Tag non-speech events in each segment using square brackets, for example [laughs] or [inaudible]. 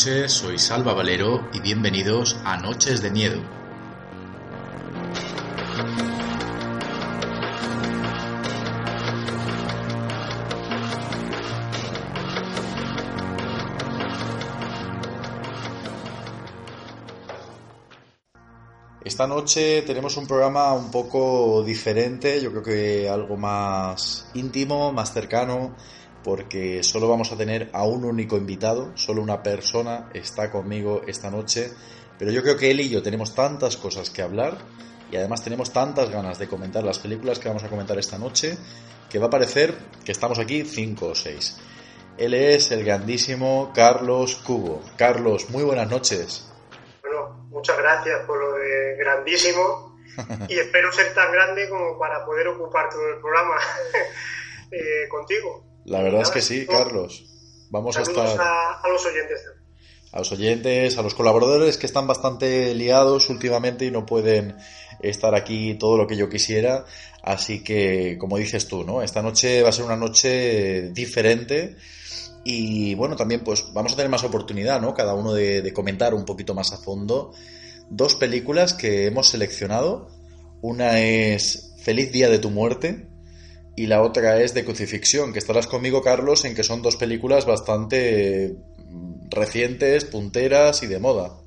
soy Salva Valero y bienvenidos a Noches de Miedo. Esta noche tenemos un programa un poco diferente, yo creo que algo más íntimo, más cercano, porque solo vamos a tener a un único invitado, solo una persona está conmigo esta noche, pero yo creo que él y yo tenemos tantas cosas que hablar y además tenemos tantas ganas de comentar las películas que vamos a comentar esta noche que va a parecer que estamos aquí cinco o seis. Él es el grandísimo Carlos Cubo. Carlos, muy buenas noches. Bueno, muchas gracias por lo de grandísimo y espero ser tan grande como para poder ocupar todo el programa [laughs] eh, contigo. La verdad es que sí, Carlos. Vamos a estar. A, a, los oyentes. A los oyentes, a los colaboradores que están bastante liados últimamente y no pueden estar aquí todo lo que yo quisiera. Así que, como dices tú, ¿no? Esta noche va a ser una noche diferente. Y bueno, también pues vamos a tener más oportunidad, ¿no? Cada uno de, de comentar un poquito más a fondo dos películas que hemos seleccionado. Una es Feliz Día de tu Muerte, y la otra es de crucifixión, que estarás conmigo, Carlos, en que son dos películas bastante recientes, punteras y de moda.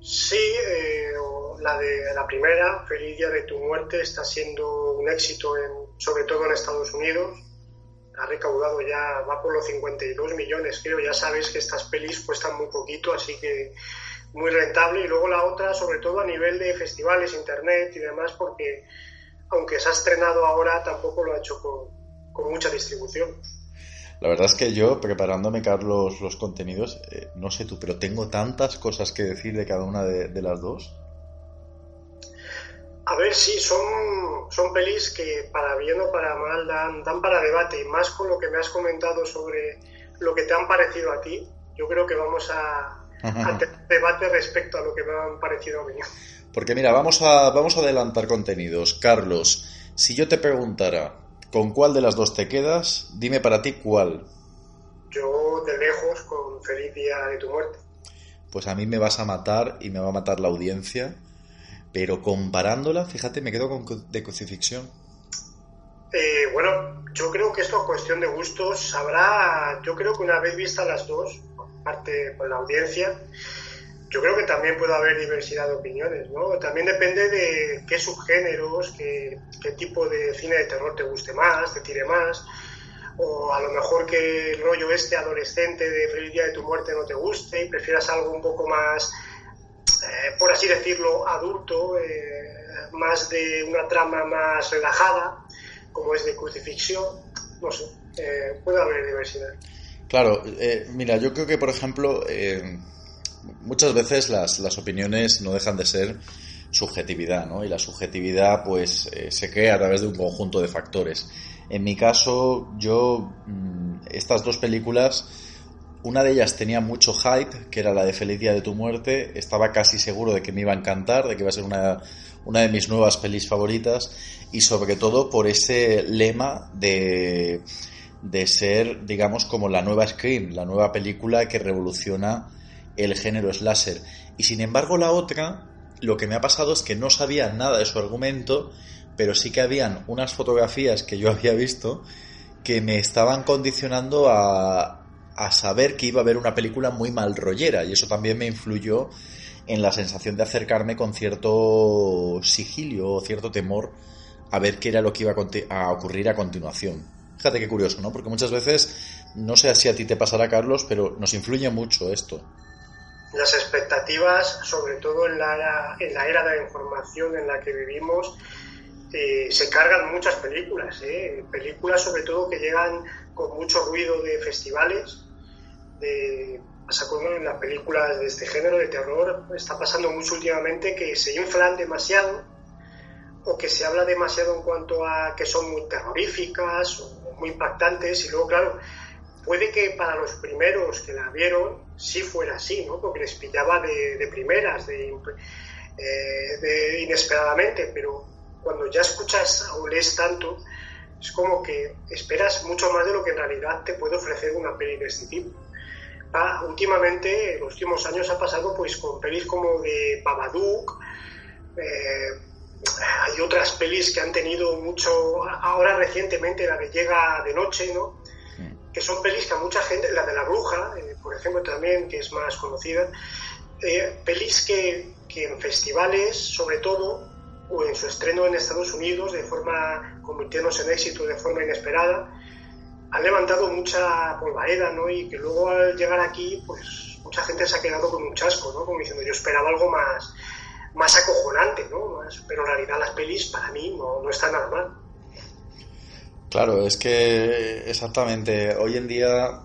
Sí, eh, la de la primera, Feliz Día de tu Muerte, está siendo un éxito, en, sobre todo en Estados Unidos. Ha recaudado ya, va por los 52 millones, creo. Ya sabes que estas pelis cuestan muy poquito, así que muy rentable. Y luego la otra, sobre todo a nivel de festivales, internet y demás, porque aunque se ha estrenado ahora, tampoco lo ha hecho con, con mucha distribución. La verdad es que yo, preparándome, Carlos, los contenidos, eh, no sé tú, pero tengo tantas cosas que decir de cada una de, de las dos. A ver, sí, son, son pelis que para bien o para mal dan, dan para debate, y más con lo que me has comentado sobre lo que te han parecido a ti. Yo creo que vamos a, a [laughs] tener debate respecto a lo que me han parecido a mí. Porque mira, vamos a, vamos a adelantar contenidos. Carlos, si yo te preguntara con cuál de las dos te quedas, dime para ti cuál. Yo de lejos con Feliz Día de tu Muerte. Pues a mí me vas a matar y me va a matar la audiencia. Pero comparándola, fíjate, me quedo con de crucifixión. Eh, bueno, yo creo que esto es cuestión de gustos. Habrá, yo creo que una vez vistas las dos, parte con la audiencia, yo creo que también puede haber diversidad de opiniones, ¿no? También depende de qué subgéneros, qué, tipo de cine de terror te guste más, te tire más, o a lo mejor que el rollo este adolescente de Feliz Día de tu Muerte no te guste y prefieras algo un poco más, eh, por así decirlo, adulto, eh, más de una trama más relajada, como es de crucifixión, no sé, eh, puede haber diversidad. Claro, mira, yo creo que, por ejemplo, muchas veces las, las, opiniones no dejan de ser subjetividad, ¿no? Y la subjetividad, pues, eh, se crea a través de un conjunto de factores. En mi caso, yo, mmm, estas dos películas, una de ellas tenía mucho hype, que era la de Feliz Día de tu Muerte, estaba casi seguro de que me iba a encantar, de que iba a ser una, una de mis nuevas pelis favoritas, y sobre todo por ese lema de, de ser, digamos, como la nueva Scream, la nueva película que revoluciona el género slasher. Y sin embargo la otra, lo que me ha pasado es que no sabía nada de su argumento, pero sí que habían unas fotografías que yo [laughs] había visto que me estaban condicionando a, a saber que iba a haber una película muy mal rollera y eso también me influyó en la sensación de acercarme con cierto sigilio o cierto temor a ver qué era lo que iba a, a ocurrir a continuación. Fíjate qué curioso, ¿no? Porque muchas veces, no sé si a ti te pasará, Carlos, pero nos influye mucho esto. Las expectativas, sobre todo en la, en la era de la información en la que vivimos, eh, se cargan muchas películas, ¿eh? películas sobre todo que llegan con mucho ruido de festivales, de, pasa con las películas de este género de terror, está pasando mucho últimamente que se inflan demasiado o que se habla demasiado en cuanto a que son muy terroríficas o muy impactantes y luego claro, puede que para los primeros que la vieron sí fuera así, ¿no? Porque les pillaba de, primeras, eh, de, inesperadamente, pero cuando ya escuchas o lees tanto, es como que esperas mucho más de lo que en realidad te puede ofrecer una peli de este tipo. Ah, últimamente, en los últimos años ha pasado pues con pelis como de Babadook, eh, hay otras pelis que han tenido mucho, ahora recientemente la de Llega de Noche, ¿no? que son pelis que a mucha gente, la de la bruja, eh, por ejemplo, también, que es más conocida, eh, pelis que, que, en festivales, sobre todo, o en su estreno en Estados Unidos, de forma, convirtiéndose en éxito de forma inesperada, han levantado mucha polvareda, ¿no? Y que luego al llegar aquí, pues mucha gente se ha quedado con un chasco, ¿no? Como diciendo, yo esperaba algo más, más acojonante, ¿no? pero en realidad las pelis para mí no, no están nada mal. Claro, es que exactamente, hoy en día,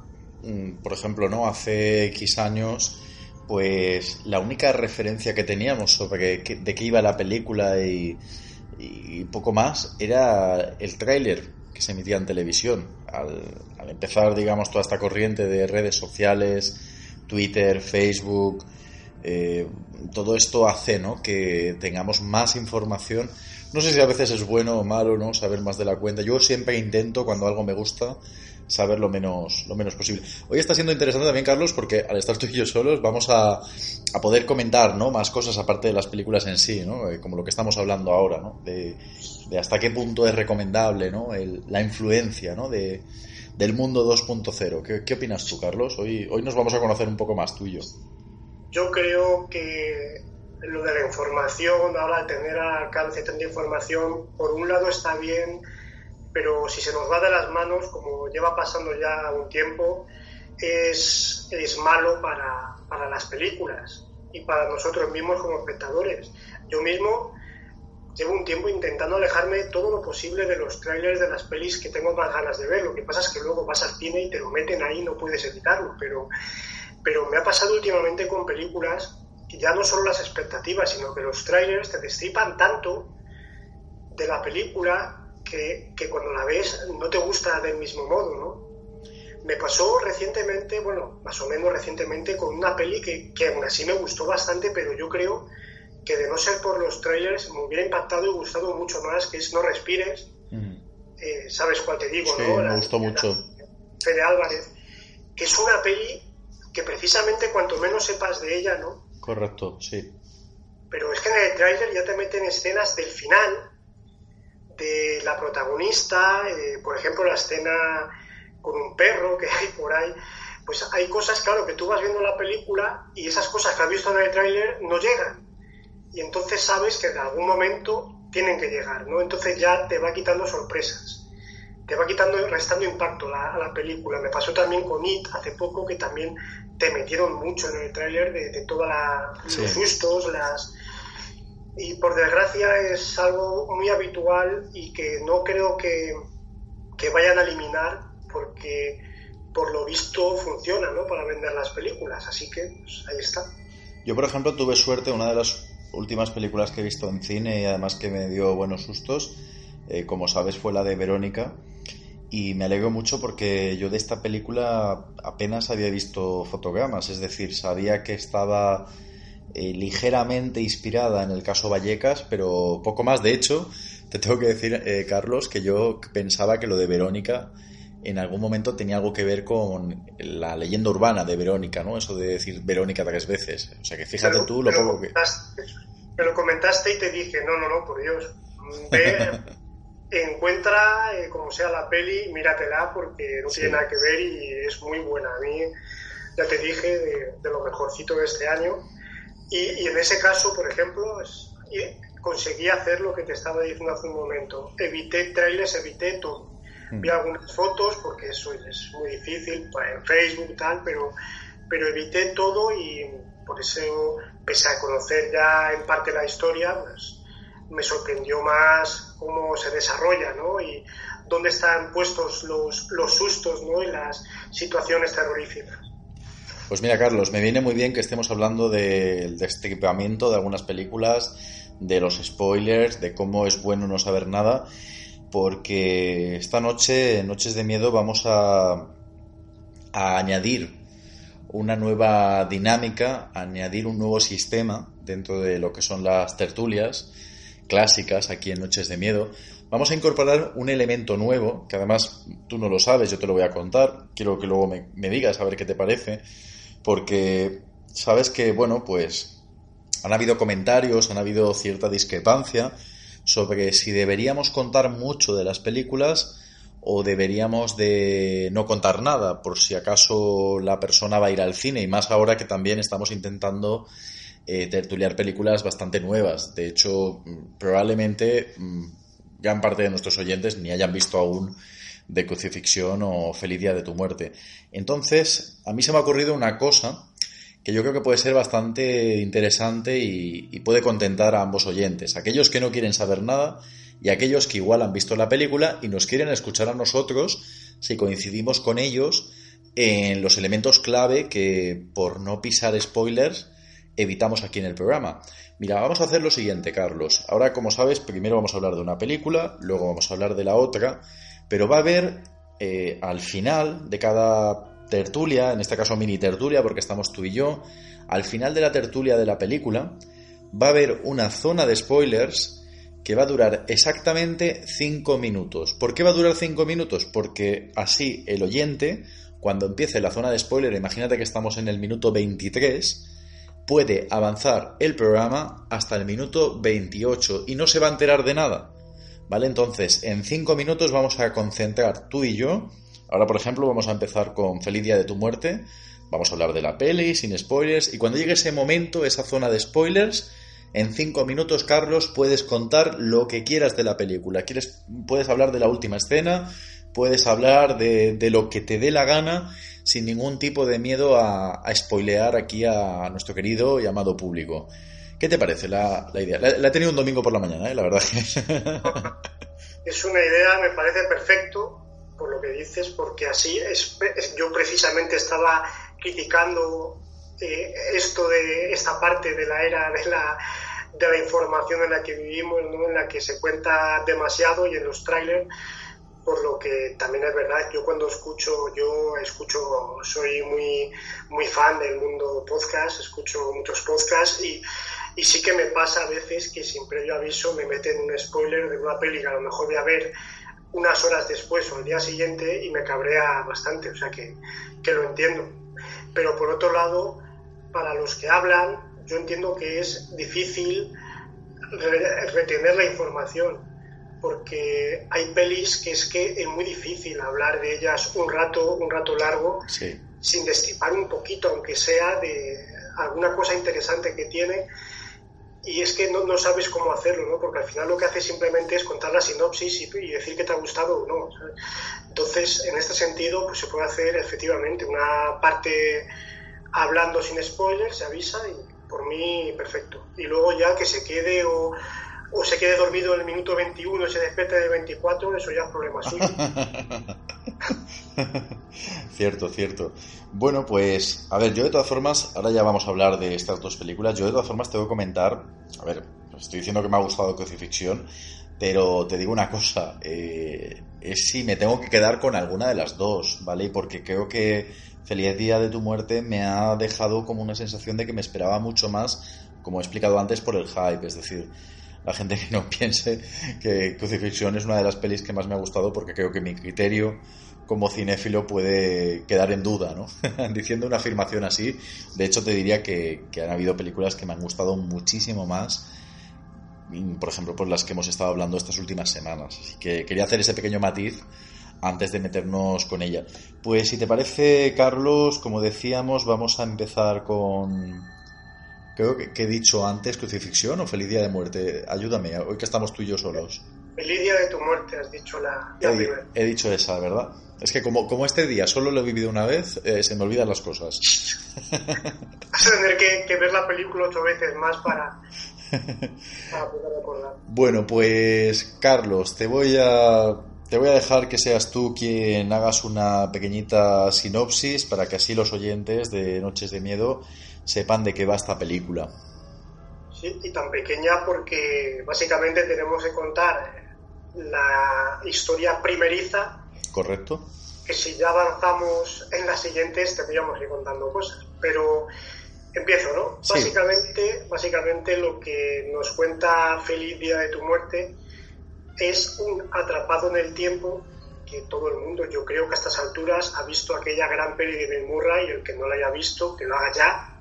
por ejemplo, ¿no? Hace X años, pues la única referencia que teníamos sobre de qué iba la película y, poco más era el tráiler que se emitía en televisión. Al, empezar, digamos, toda esta corriente de redes sociales, Twitter, Facebook, eh, todo esto hace ¿no? que tengamos más información no sé si a veces es bueno o malo, ¿no? Saber más de la cuenta. Yo siempre intento, cuando algo me gusta, saber lo menos, lo menos posible. Hoy está siendo interesante también, Carlos, porque al estar tú y yo solos vamos a, a poder comentar, ¿no? Más cosas aparte de las películas en sí, ¿no? Eh, como lo que estamos hablando ahora, ¿no? De, hasta qué punto es recomendable, ¿no? la influencia, ¿no? De, del mundo 2.0. ¿Qué, ¿Qué opinas tú, Carlos? Hoy, hoy nos vamos a conocer un poco más tú y yo. Yo creo que lo de la información, ahora tener al alcance tanta información, por un lado está bien, pero si se nos va de las manos, como lleva pasando ya un tiempo, es, es malo para, para las películas y para nosotros mismos como espectadores. Yo mismo llevo un tiempo intentando alejarme todo lo posible de los trailers de las pelis que tengo más ganas de ver. Lo que pasa es que luego vas al cine y te lo meten ahí, no puedes evitarlo. Pero, pero me ha pasado últimamente con películas ya no solo las expectativas, sino que los trailers te destripan tanto de la película que, cuando la ves no te gusta del mismo modo, ¿no? Me pasó recientemente, bueno, más o menos recientemente, con una peli que, que aún así me gustó bastante, pero yo creo que de no ser por los trailers me hubiera impactado y gustado mucho más, que es No Respires. Eh, ¿Sabes cuál te digo, no? Me gustó mucho. Fede Álvarez, que es una peli que precisamente cuanto menos sepas de ella, ¿no? Correcto, sí. Pero es que en el tráiler ya te meten escenas del final, de la protagonista, eh, por ejemplo, la escena con un perro que [laughs] hay por ahí. Pues hay cosas, claro, que tú vas viendo la película y esas cosas que has visto en el tráiler no llegan. Y entonces sabes que en algún momento tienen que llegar, ¿no? Entonces ya te va quitando sorpresas. Te va quitando, restando impacto a la película. Me pasó también con It hace poco, que también te metieron mucho en el tráiler de, de todos los sustos, las... Y por desgracia es algo muy habitual y que no creo que, que vayan a eliminar porque por lo visto funciona ¿no? para vender las películas. Así que pues, ahí está. Yo, por ejemplo, tuve suerte, una de las últimas películas que he visto en cine y además que me dio buenos sustos, eh, como sabes, fue la de Verónica y me alegro mucho porque yo de esta película apenas había visto fotogramas, es decir, sabía que estaba eh, ligeramente inspirada en el caso Vallecas, pero poco más. De hecho, te tengo que decir, eh, Carlos, que yo pensaba que lo de Verónica en algún momento tenía algo que ver con la leyenda urbana de Verónica, ¿no? Eso de decir Verónica tres veces. O sea que fíjate tú lo poco que... Me lo comentaste y te dije, no, no, no, por Dios, ve [laughs] encuentra, eh, como sea la peli, míratela porque no tiene nada que ver y es muy buena. A mí, ya te dije, de, lo mejorcito de este año. Y, en ese caso, por ejemplo, conseguí hacer lo que te estaba diciendo hace un momento. Evité trailers, evité todo. Mm. Vi algunas fotos porque eso es muy difícil pues, en Facebook y tal, pero pero evité todo y por eso, pese a conocer ya en parte la historia, pues me sorprendió más cómo se desarrolla, ¿no? Y dónde están puestos los, los sustos, ¿no? Y las situaciones terroríficas. Pues mira, Carlos, me viene muy bien que estemos hablando del destripamiento de algunas películas, de los spoilers, de cómo es bueno no saber nada, porque esta noche, en Noches de Miedo, vamos a, a añadir una nueva dinámica, añadir un nuevo sistema dentro de lo que son las tertulias clásicas aquí en Noches de Miedo. Vamos a incorporar un elemento nuevo, que además tú no lo sabes, yo te lo voy a contar, quiero que luego me, me digas a ver qué te parece porque sabes que, bueno, pues han habido comentarios, han habido cierta discrepancia sobre si deberíamos contar mucho de las películas o deberíamos de no contar nada por si acaso la persona va a ir al cine y más ahora que también estamos intentando eh, tertuliar películas bastante nuevas. De hecho, probablemente mm, gran parte de nuestros oyentes ni hayan visto aún de crucifixión o feliz día de tu muerte. Entonces, a mí se me ha ocurrido una cosa que yo creo que puede ser bastante interesante y, puede contentar a ambos oyentes, aquellos que no quieren saber nada y aquellos que igual han visto la película y nos quieren escuchar a nosotros si coincidimos con ellos en los elementos clave que, por no pisar spoilers, evitamos aquí en el programa. Mira, vamos a hacer lo siguiente, Carlos. Ahora, como sabes, primero vamos a hablar de una película, luego vamos a hablar de la otra, pero va a haber eh, al final de cada tertulia, en este caso mini tertulia, porque estamos tú y yo, al final de la tertulia de la película, va a haber una zona de spoilers que va a durar exactamente 5 minutos. ¿Por qué va a durar 5 minutos? Porque así el oyente, cuando empiece la zona de spoiler, imagínate que estamos en el minuto 23, puede avanzar el programa hasta el minuto 28 y no se va a enterar de nada. ¿Vale? Entonces, en cinco minutos vamos a concentrar tú y yo. Ahora, por ejemplo, vamos a empezar con Feliz Día de tu Muerte. Vamos a hablar de la peli, sin spoilers. Y cuando llegue ese momento, esa zona de spoilers, en cinco minutos, Carlos, puedes contar lo que quieras de la película. Quieres, puedes hablar de la última escena, puedes hablar de, lo que te dé la gana, sin ningún tipo de miedo a, a spoilear aquí a nuestro querido y amado público. ¿Qué te parece la, idea? La, he tenido un domingo por la mañana, ¿eh? la verdad. [laughs] es una idea, me parece perfecto por lo que dices, porque así es, yo precisamente estaba criticando eh, esto de esta parte de la era de la, de la información en la que vivimos, en la que se cuenta demasiado y en los trailers por lo que también es verdad, yo cuando escucho, yo escucho, soy muy, muy fan del mundo podcast, escucho muchos podcasts y y sí que me pasa a veces que sin previo aviso me meten un spoiler de una peli que a lo mejor voy a ver unas horas después o al día siguiente y me cabrea bastante, o sea que, que lo entiendo. Pero por otro lado, para los que hablan, yo entiendo que es difícil retener la información, porque hay pelis que es que es muy difícil hablar de ellas un rato, un rato largo, sin destripar un poquito, aunque sea de alguna cosa interesante que tiene y es que no, no, sabes cómo hacerlo, ¿no? Porque al final lo que hace simplemente es contar la sinopsis y, decir que te ha gustado o no. Entonces, en este sentido, pues se puede hacer efectivamente una parte hablando sin spoilers, se avisa y por mí perfecto. Y luego ya que se quede o, o se quede dormido en el minuto 21 y se despierte de 24, eso ya es problema suyo. [laughs] cierto, cierto. Bueno, pues, a ver, yo de todas formas, ahora ya vamos a hablar de estas dos películas. Yo de todas formas tengo que comentar, a ver, estoy diciendo que me ha gustado Crucifixión, pero te digo una cosa, eh, es si me tengo que quedar con alguna de las dos, ¿vale? Porque creo que Feliz Día de tu Muerte me ha dejado como una sensación de que me esperaba mucho más, como he explicado antes, por el hype, es decir, la gente que no [laughs] piense que Crucifixión es una de las pelis que más me ha gustado porque creo que mi criterio como cinéfilo puede quedar en duda, ¿no? [laughs] Diciendo una afirmación así. De hecho, te diría que, han habido películas que me han gustado muchísimo más, por ejemplo, por las que hemos estado hablando estas últimas semanas. Así que quería hacer ese pequeño matiz antes de meternos con ella. Pues si te parece, Carlos, como decíamos, vamos a empezar con... Creo que, he dicho antes crucifixión o feliz día de muerte. Ayúdame, hoy que estamos tú y yo solos. Feliz día de tu muerte, has dicho la, he, he dicho esa, ¿verdad? Es que como, como este día solo lo he vivido una vez, eh, se me olvidan las cosas. [laughs] Vas a tener que, ver la película ocho veces más para, para poder recordar. Bueno, pues Carlos, te voy a te voy a dejar que seas tú quien hagas una pequeñita sinopsis para que así los oyentes de Noches de Miedo sepan de qué va esta película. Sí, y tan pequeña porque básicamente tenemos que contar la historia primeriza. Correcto. Que si ya avanzamos en las siguientes tendríamos que ir contando cosas. Pero empiezo, ¿no? Básicamente, básicamente lo que nos cuenta Feliz Día de tu Muerte es un atrapado en el tiempo que todo el mundo, yo creo que a estas alturas, ha visto aquella gran peli de Bill Murray y el que no la haya visto, que lo haga ya.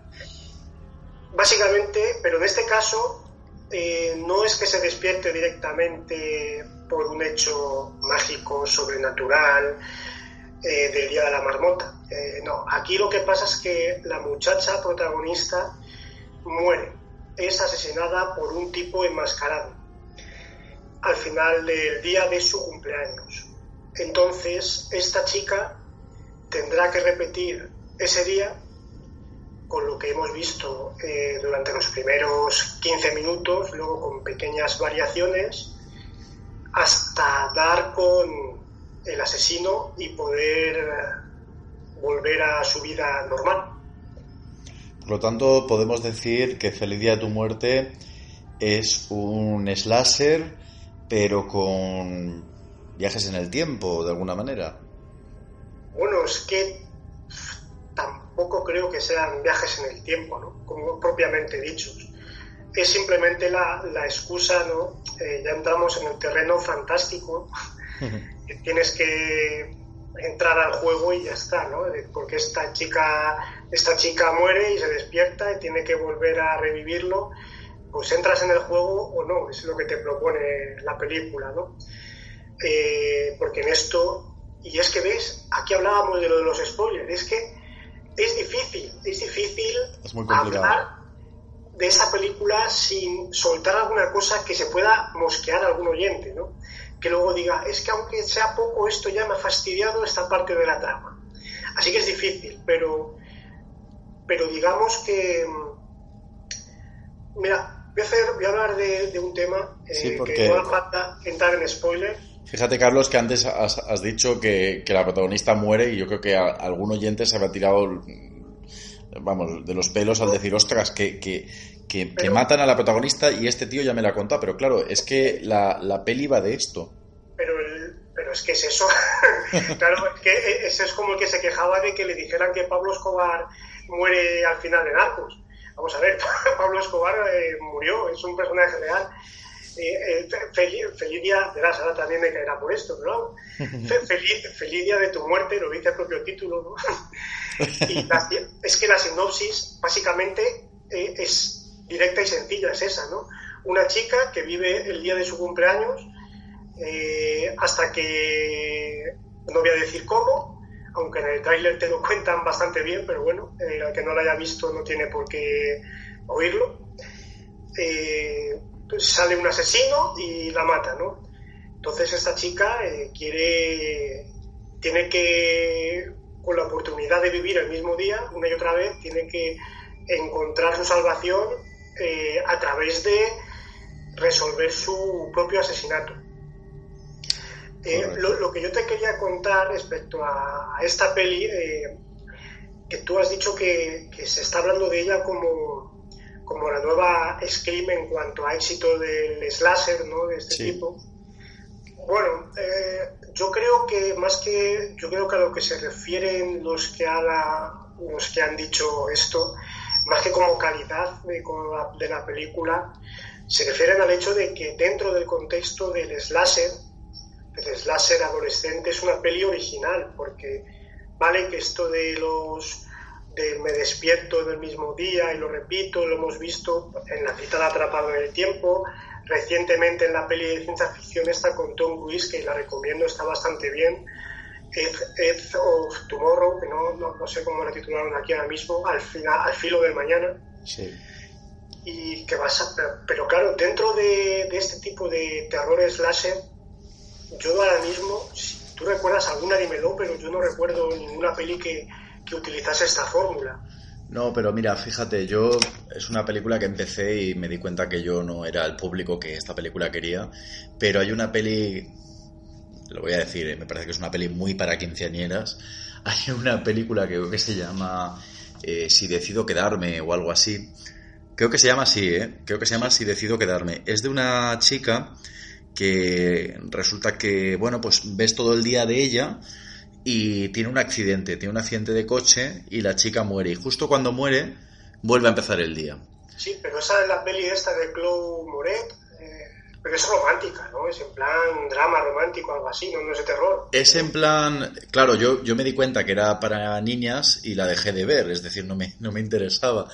Básicamente, pero en este caso, eh, no es que se despierte directamente por un hecho mágico, sobrenatural, eh, del Día de la Marmota. Eh, no, aquí lo que pasa es que la muchacha protagonista muere, es asesinada por un tipo enmascarado al final del día de su cumpleaños. Entonces, esta chica tendrá que repetir ese día con lo que hemos visto eh, durante los primeros 15 minutos, luego con pequeñas variaciones, hasta dar con el asesino y poder volver a su vida normal. Por lo tanto, podemos decir que Feliz Día de tu Muerte es un slasher pero con viajes en el tiempo, de alguna manera. Bueno, es que tampoco creo que sean viajes en el tiempo, ¿no? Como propiamente dichos. Es simplemente la, la excusa, ¿no? Eh, ya entramos en el terreno fantástico, tienes que entrar al juego y ya está, ¿no? Porque esta chica, esta chica muere y se despierta y tiene que volver a revivirlo pues entras en el juego o no, es lo que te propone la película, ¿no? Eh, porque en esto, y es que ves, aquí hablábamos de lo de los spoilers, es que es difícil, es difícil hablar de esa película sin soltar alguna cosa que se pueda mosquear a algún oyente, ¿no? Que luego diga, es que aunque sea poco, esto ya me ha fastidiado esta parte de la trama. Así que es difícil, pero, pero digamos que, mira, Voy a, hablar de, un tema eh, que no falta entrar en spoiler. Fíjate, Carlos, que antes has, dicho que, la protagonista muere y yo creo que algún oyente se ha tirado, vamos, de los pelos al decir, ostras, que, que, matan a la protagonista y este tío ya me la ha contado. Pero claro, es que la, la peli va de esto. Pero, pero es que es eso. [laughs] claro, que ese es como el que se quejaba de que le dijeran que Pablo Escobar muere al final de Narcos Vamos a ver, [laughs] Pablo Escobar eh, murió, es un personaje real. Eh, eh feliz, día, verás, ahora también me caerá por esto, pero [laughs] feliz, día de tu muerte, lo dice el propio título, ¿no? [laughs] y es que la sinopsis básicamente eh, es directa y sencilla, es esa, ¿no? Una chica que vive el día de su cumpleaños hasta que, no voy a decir cómo, aunque en el tráiler te lo cuentan bastante bien, pero bueno, el eh, que no lo haya visto no tiene por qué oírlo. Eh, sale un asesino y la mata, ¿no? Entonces esta chica eh, quiere, tiene que, con la oportunidad de vivir el mismo día, una y otra vez, tiene que encontrar su salvación a través de resolver su propio asesinato. Eh, lo, que yo te quería contar respecto a, esta peli, eh, que tú has dicho que, se está hablando de ella como, como la nueva Scream en cuanto a éxito del slasher, ¿no? De este tipo. Bueno, eh, yo creo que más que yo creo que a lo que se refieren los que los que han dicho esto, más que como calidad de, de la película, se refieren al hecho de que dentro del contexto del slasher el slasher adolescente es una peli original, porque vale que esto de los de me despierto en el mismo día y lo repito, lo hemos visto en la cita de Atrapado en el Tiempo, recientemente en la peli de ciencia ficción esta con Tom Cruise, que la recomiendo, está bastante bien, Edge, of Tomorrow, que no, no, sé cómo la titularon aquí ahora mismo, al, final, al filo del mañana. Sí. Y que vas pero, claro, dentro de, de este tipo de terror slasher, yo ahora mismo, tú recuerdas alguna, dímelo, pero yo no recuerdo ninguna peli que, que utilizase esta fórmula. No, pero mira, fíjate, yo es una película que empecé y me di cuenta que yo no era el público que esta película quería, pero hay una peli, lo voy a decir, eh, me parece que es una peli muy para quinceañeras, [laughs] hay una película que creo que se llama eh, Si decido quedarme o algo así, creo que se llama así, ¿eh? creo que se llama Si decido quedarme, es de una chica que resulta que, bueno, pues ves todo el día de ella, y tiene un accidente, tiene un accidente de coche y la chica muere. Y justo cuando muere, vuelve a empezar el día. Sí, pero esa es la peli esta de Chloe Moret, eh, pero es romántica, ¿no? Es en plan drama romántico, algo así, no, no es de terror. Es en plan, claro, yo, yo me di cuenta que era para niñas y la dejé de ver, es decir, no me, no me interesaba.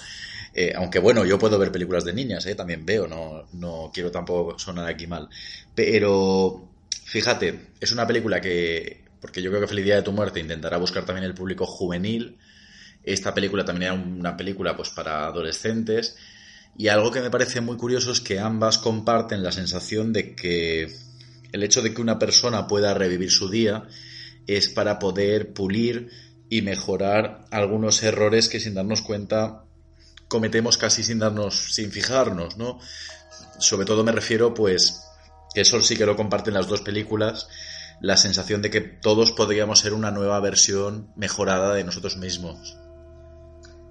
Eh, aunque bueno, yo puedo ver películas de niñas, ¿eh? también veo, no, no quiero tampoco sonar aquí mal. Pero fíjate, es una película que porque yo creo que Feliz Día de tu Muerte intentará buscar también el público juvenil. Esta película también era una película pues para adolescentes. Y algo que me parece muy curioso es que ambas comparten la sensación de que el hecho de que una persona pueda revivir su día es para poder pulir y mejorar algunos errores que sin darnos cuenta cometemos casi sin darnos, sin fijarnos, ¿no? Sobre todo me refiero, pues, que eso sí que lo comparten las dos películas, la sensación de que todos podríamos ser una nueva versión mejorada de nosotros mismos.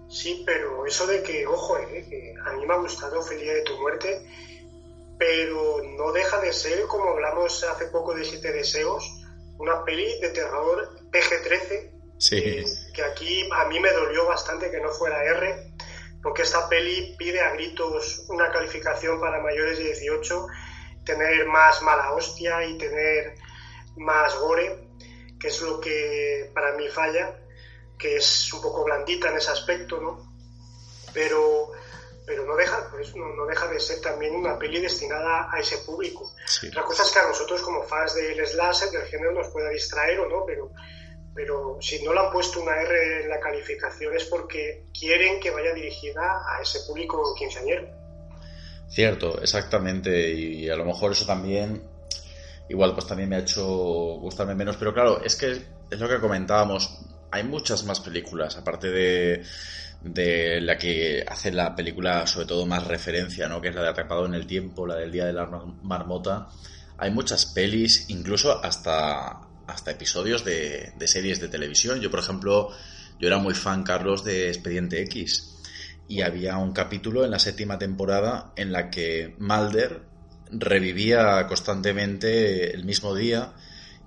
Sí, pero eso de que, ojo, eh, que a mí me ha gustado Feliz de tu muerte, pero no deja de ser, como hablamos hace poco de Siete Deseos, una peli de terror PG-13, sí. que aquí a mí me dolió bastante que no fuera R, porque esta peli pide a gritos una calificación para mayores de 18, tener más mala hostia y tener más gore, que es lo que para mí falla, que es un poco blandita en ese aspecto, ¿no? Pero, pero no, deja, pues, no, deja de ser también una peli destinada a ese público. Otra cosa es que a nosotros como fans del slasher, del género, nos pueda distraer o no, pero, pero si no le han puesto una R en la calificación es porque quieren que vaya dirigida a ese público quinceañero. Cierto, exactamente, y a lo mejor eso también igual pues también me ha hecho gustarme menos. Pero claro, es que es lo que comentábamos. Hay muchas más películas, aparte de, de la que hace la película sobre todo más referencia, ¿no? Que es la de Atrapado en el Tiempo, la del Día de la Marmota. Hay muchas pelis, incluso hasta, hasta episodios de, de series de televisión. Yo, por ejemplo, yo era muy fan, Carlos, de Expediente X. Y había un capítulo en la séptima temporada en la que Mulder revivía constantemente el mismo día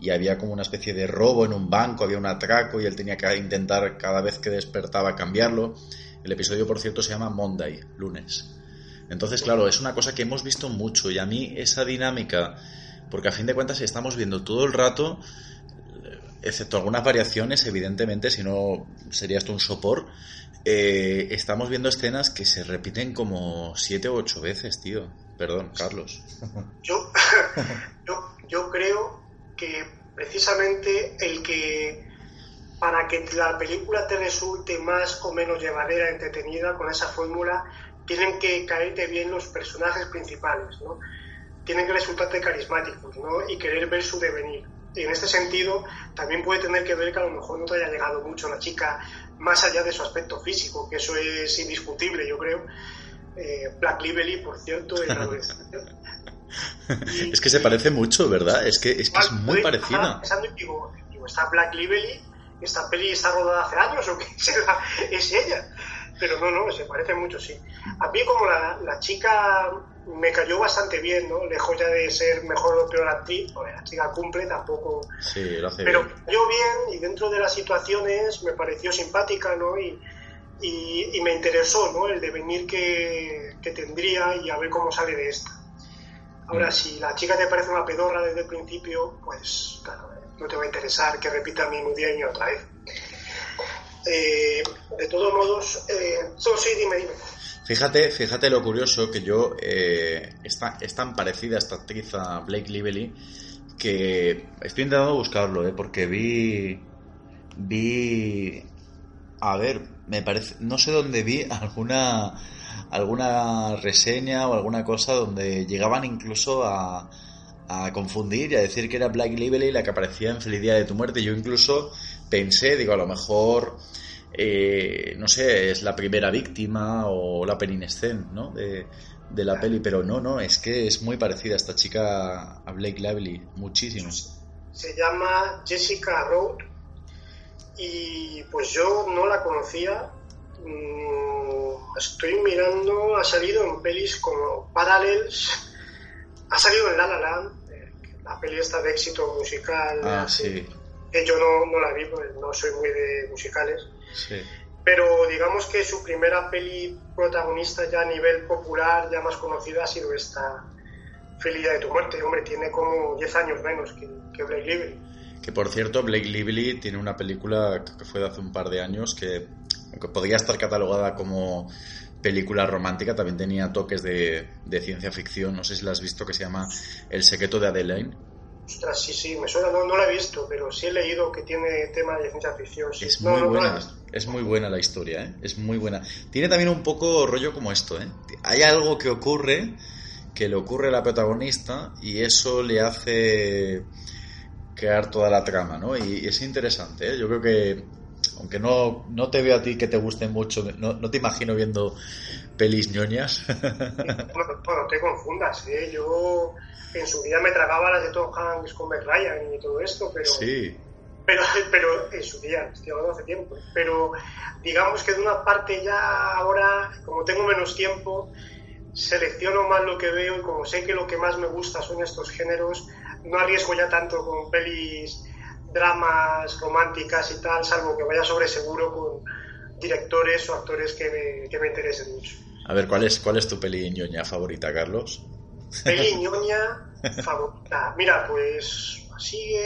y había como una especie de robo en un banco, había un atraco y él tenía que intentar cada vez que despertaba cambiarlo. El episodio, por cierto, se llama Monday, lunes. Entonces, claro, es una cosa que hemos visto mucho y a mí esa dinámica, porque a fin de cuentas estamos viendo todo el rato, excepto algunas variaciones, evidentemente, si no sería esto un sopor, eh, estamos viendo escenas que se repiten como siete o ocho veces, tío. Perdón, Carlos. [laughs] Yo, yo, creo que precisamente el que para que la película te resulte más o menos llevadera, entretenida con esa fórmula, tienen que caerte bien los personajes principales, ¿no? Tienen que resultarte carismáticos. Y querer ver su devenir. Y en este sentido, también puede tener que ver que a lo mejor no te haya llegado mucho la chica más allá de su aspecto físico, que eso es indiscutible, yo creo, eh, Black Lively, por cierto, [laughs] [laughs] es que se parece mucho, ¿verdad? Es que es, que es muy parecida. Pensando y digo, ¿está Black Lively? ¿Esta peli está rodada hace años o qué? [laughs] ¿Es ella? Pero no, no, se parece mucho, sí. A mí como la, la chica me cayó bastante bien, ¿no? Lejos ya de ser mejor o peor actriz, porque la chica cumple, tampoco... Sí, lo hace Pero bien. cayó bien y dentro de las situaciones me pareció simpática, ¿no? Y, y, me interesó ¿no? el devenir que, que, tendría y a ver cómo sale de esta. Ahora, mm. si la chica te parece una pedorra desde el principio, pues claro, no te va a interesar que repita mismo día y otra vez. Eh, de todos modos, eh, sí, dime, dime. Fíjate, fíjate lo curioso que yo eh, está, es tan parecida esta actriz a Blake Lively que estoy intentando buscarlo, ¿eh? porque vi vi a ver, me parece, no sé dónde vi [laughs] alguna alguna reseña o alguna cosa donde llegaban incluso a, a confundir y a decir que era Black Lively la que aparecía en Feliz Día de tu Muerte. Yo incluso pensé, digo, a lo mejor, eh, no sé, es la primera víctima o la perinescent, ¿no? De, de la peli, pero no, no, es que es muy parecida esta chica a Blake Lively, muchísimo. Se llama Jessica Road y pues yo no la conocía. Mm, estoy mirando, ha salido en pelis como Parallels, ha salido en La La Land, eh, la peli esta de éxito musical. Ah, sí. Que yo no, no la vi, porque no soy muy de musicales. Sí pero digamos que su primera peli protagonista ya a nivel popular, ya más conocida, ha sido esta Feliz de tu muerte. Hombre, tiene como 10 años menos que, que Blake Lively. Que por cierto, Blake Lively tiene una película que fue de hace un par de años que, aunque podría estar catalogada como película romántica, también tenía toques de, de ciencia ficción. No sé si la has visto, que se llama El secreto de Adelaine Ostras, sí, sí, me suena, no, la he visto, pero sí he leído que tiene tema de ciencia ficción. Es muy buena, es muy buena la historia, ¿eh? Es muy buena. Tiene también un poco rollo como esto, ¿eh? Hay algo que ocurre, que le ocurre a la protagonista y eso le hace crear toda la trama, ¿no? Y, es interesante, ¿eh? Yo creo que, aunque no, no te veo a ti que te guste mucho, no, no te imagino viendo pelis ñoñas. [laughs] bueno, te confundas, ¿eh? Yo en su vida me tragaba las de Tom Hanks con Ryan y todo esto, pero... Sí. Pero, pero en su día, estoy hablando hace tiempo. Pero digamos que de una parte ya ahora, como tengo menos tiempo, selecciono más lo que veo y como sé que lo que más me gusta son estos géneros, no arriesgo ya tanto con pelis, dramas románticas y tal, salvo que vaya sobre seguro con directores o actores que me, que me interesen mucho. A ver, ¿cuál es, cuál es tu peli ñoña favorita, Carlos? Peli [laughs] ñoña favorita. Mira, pues así,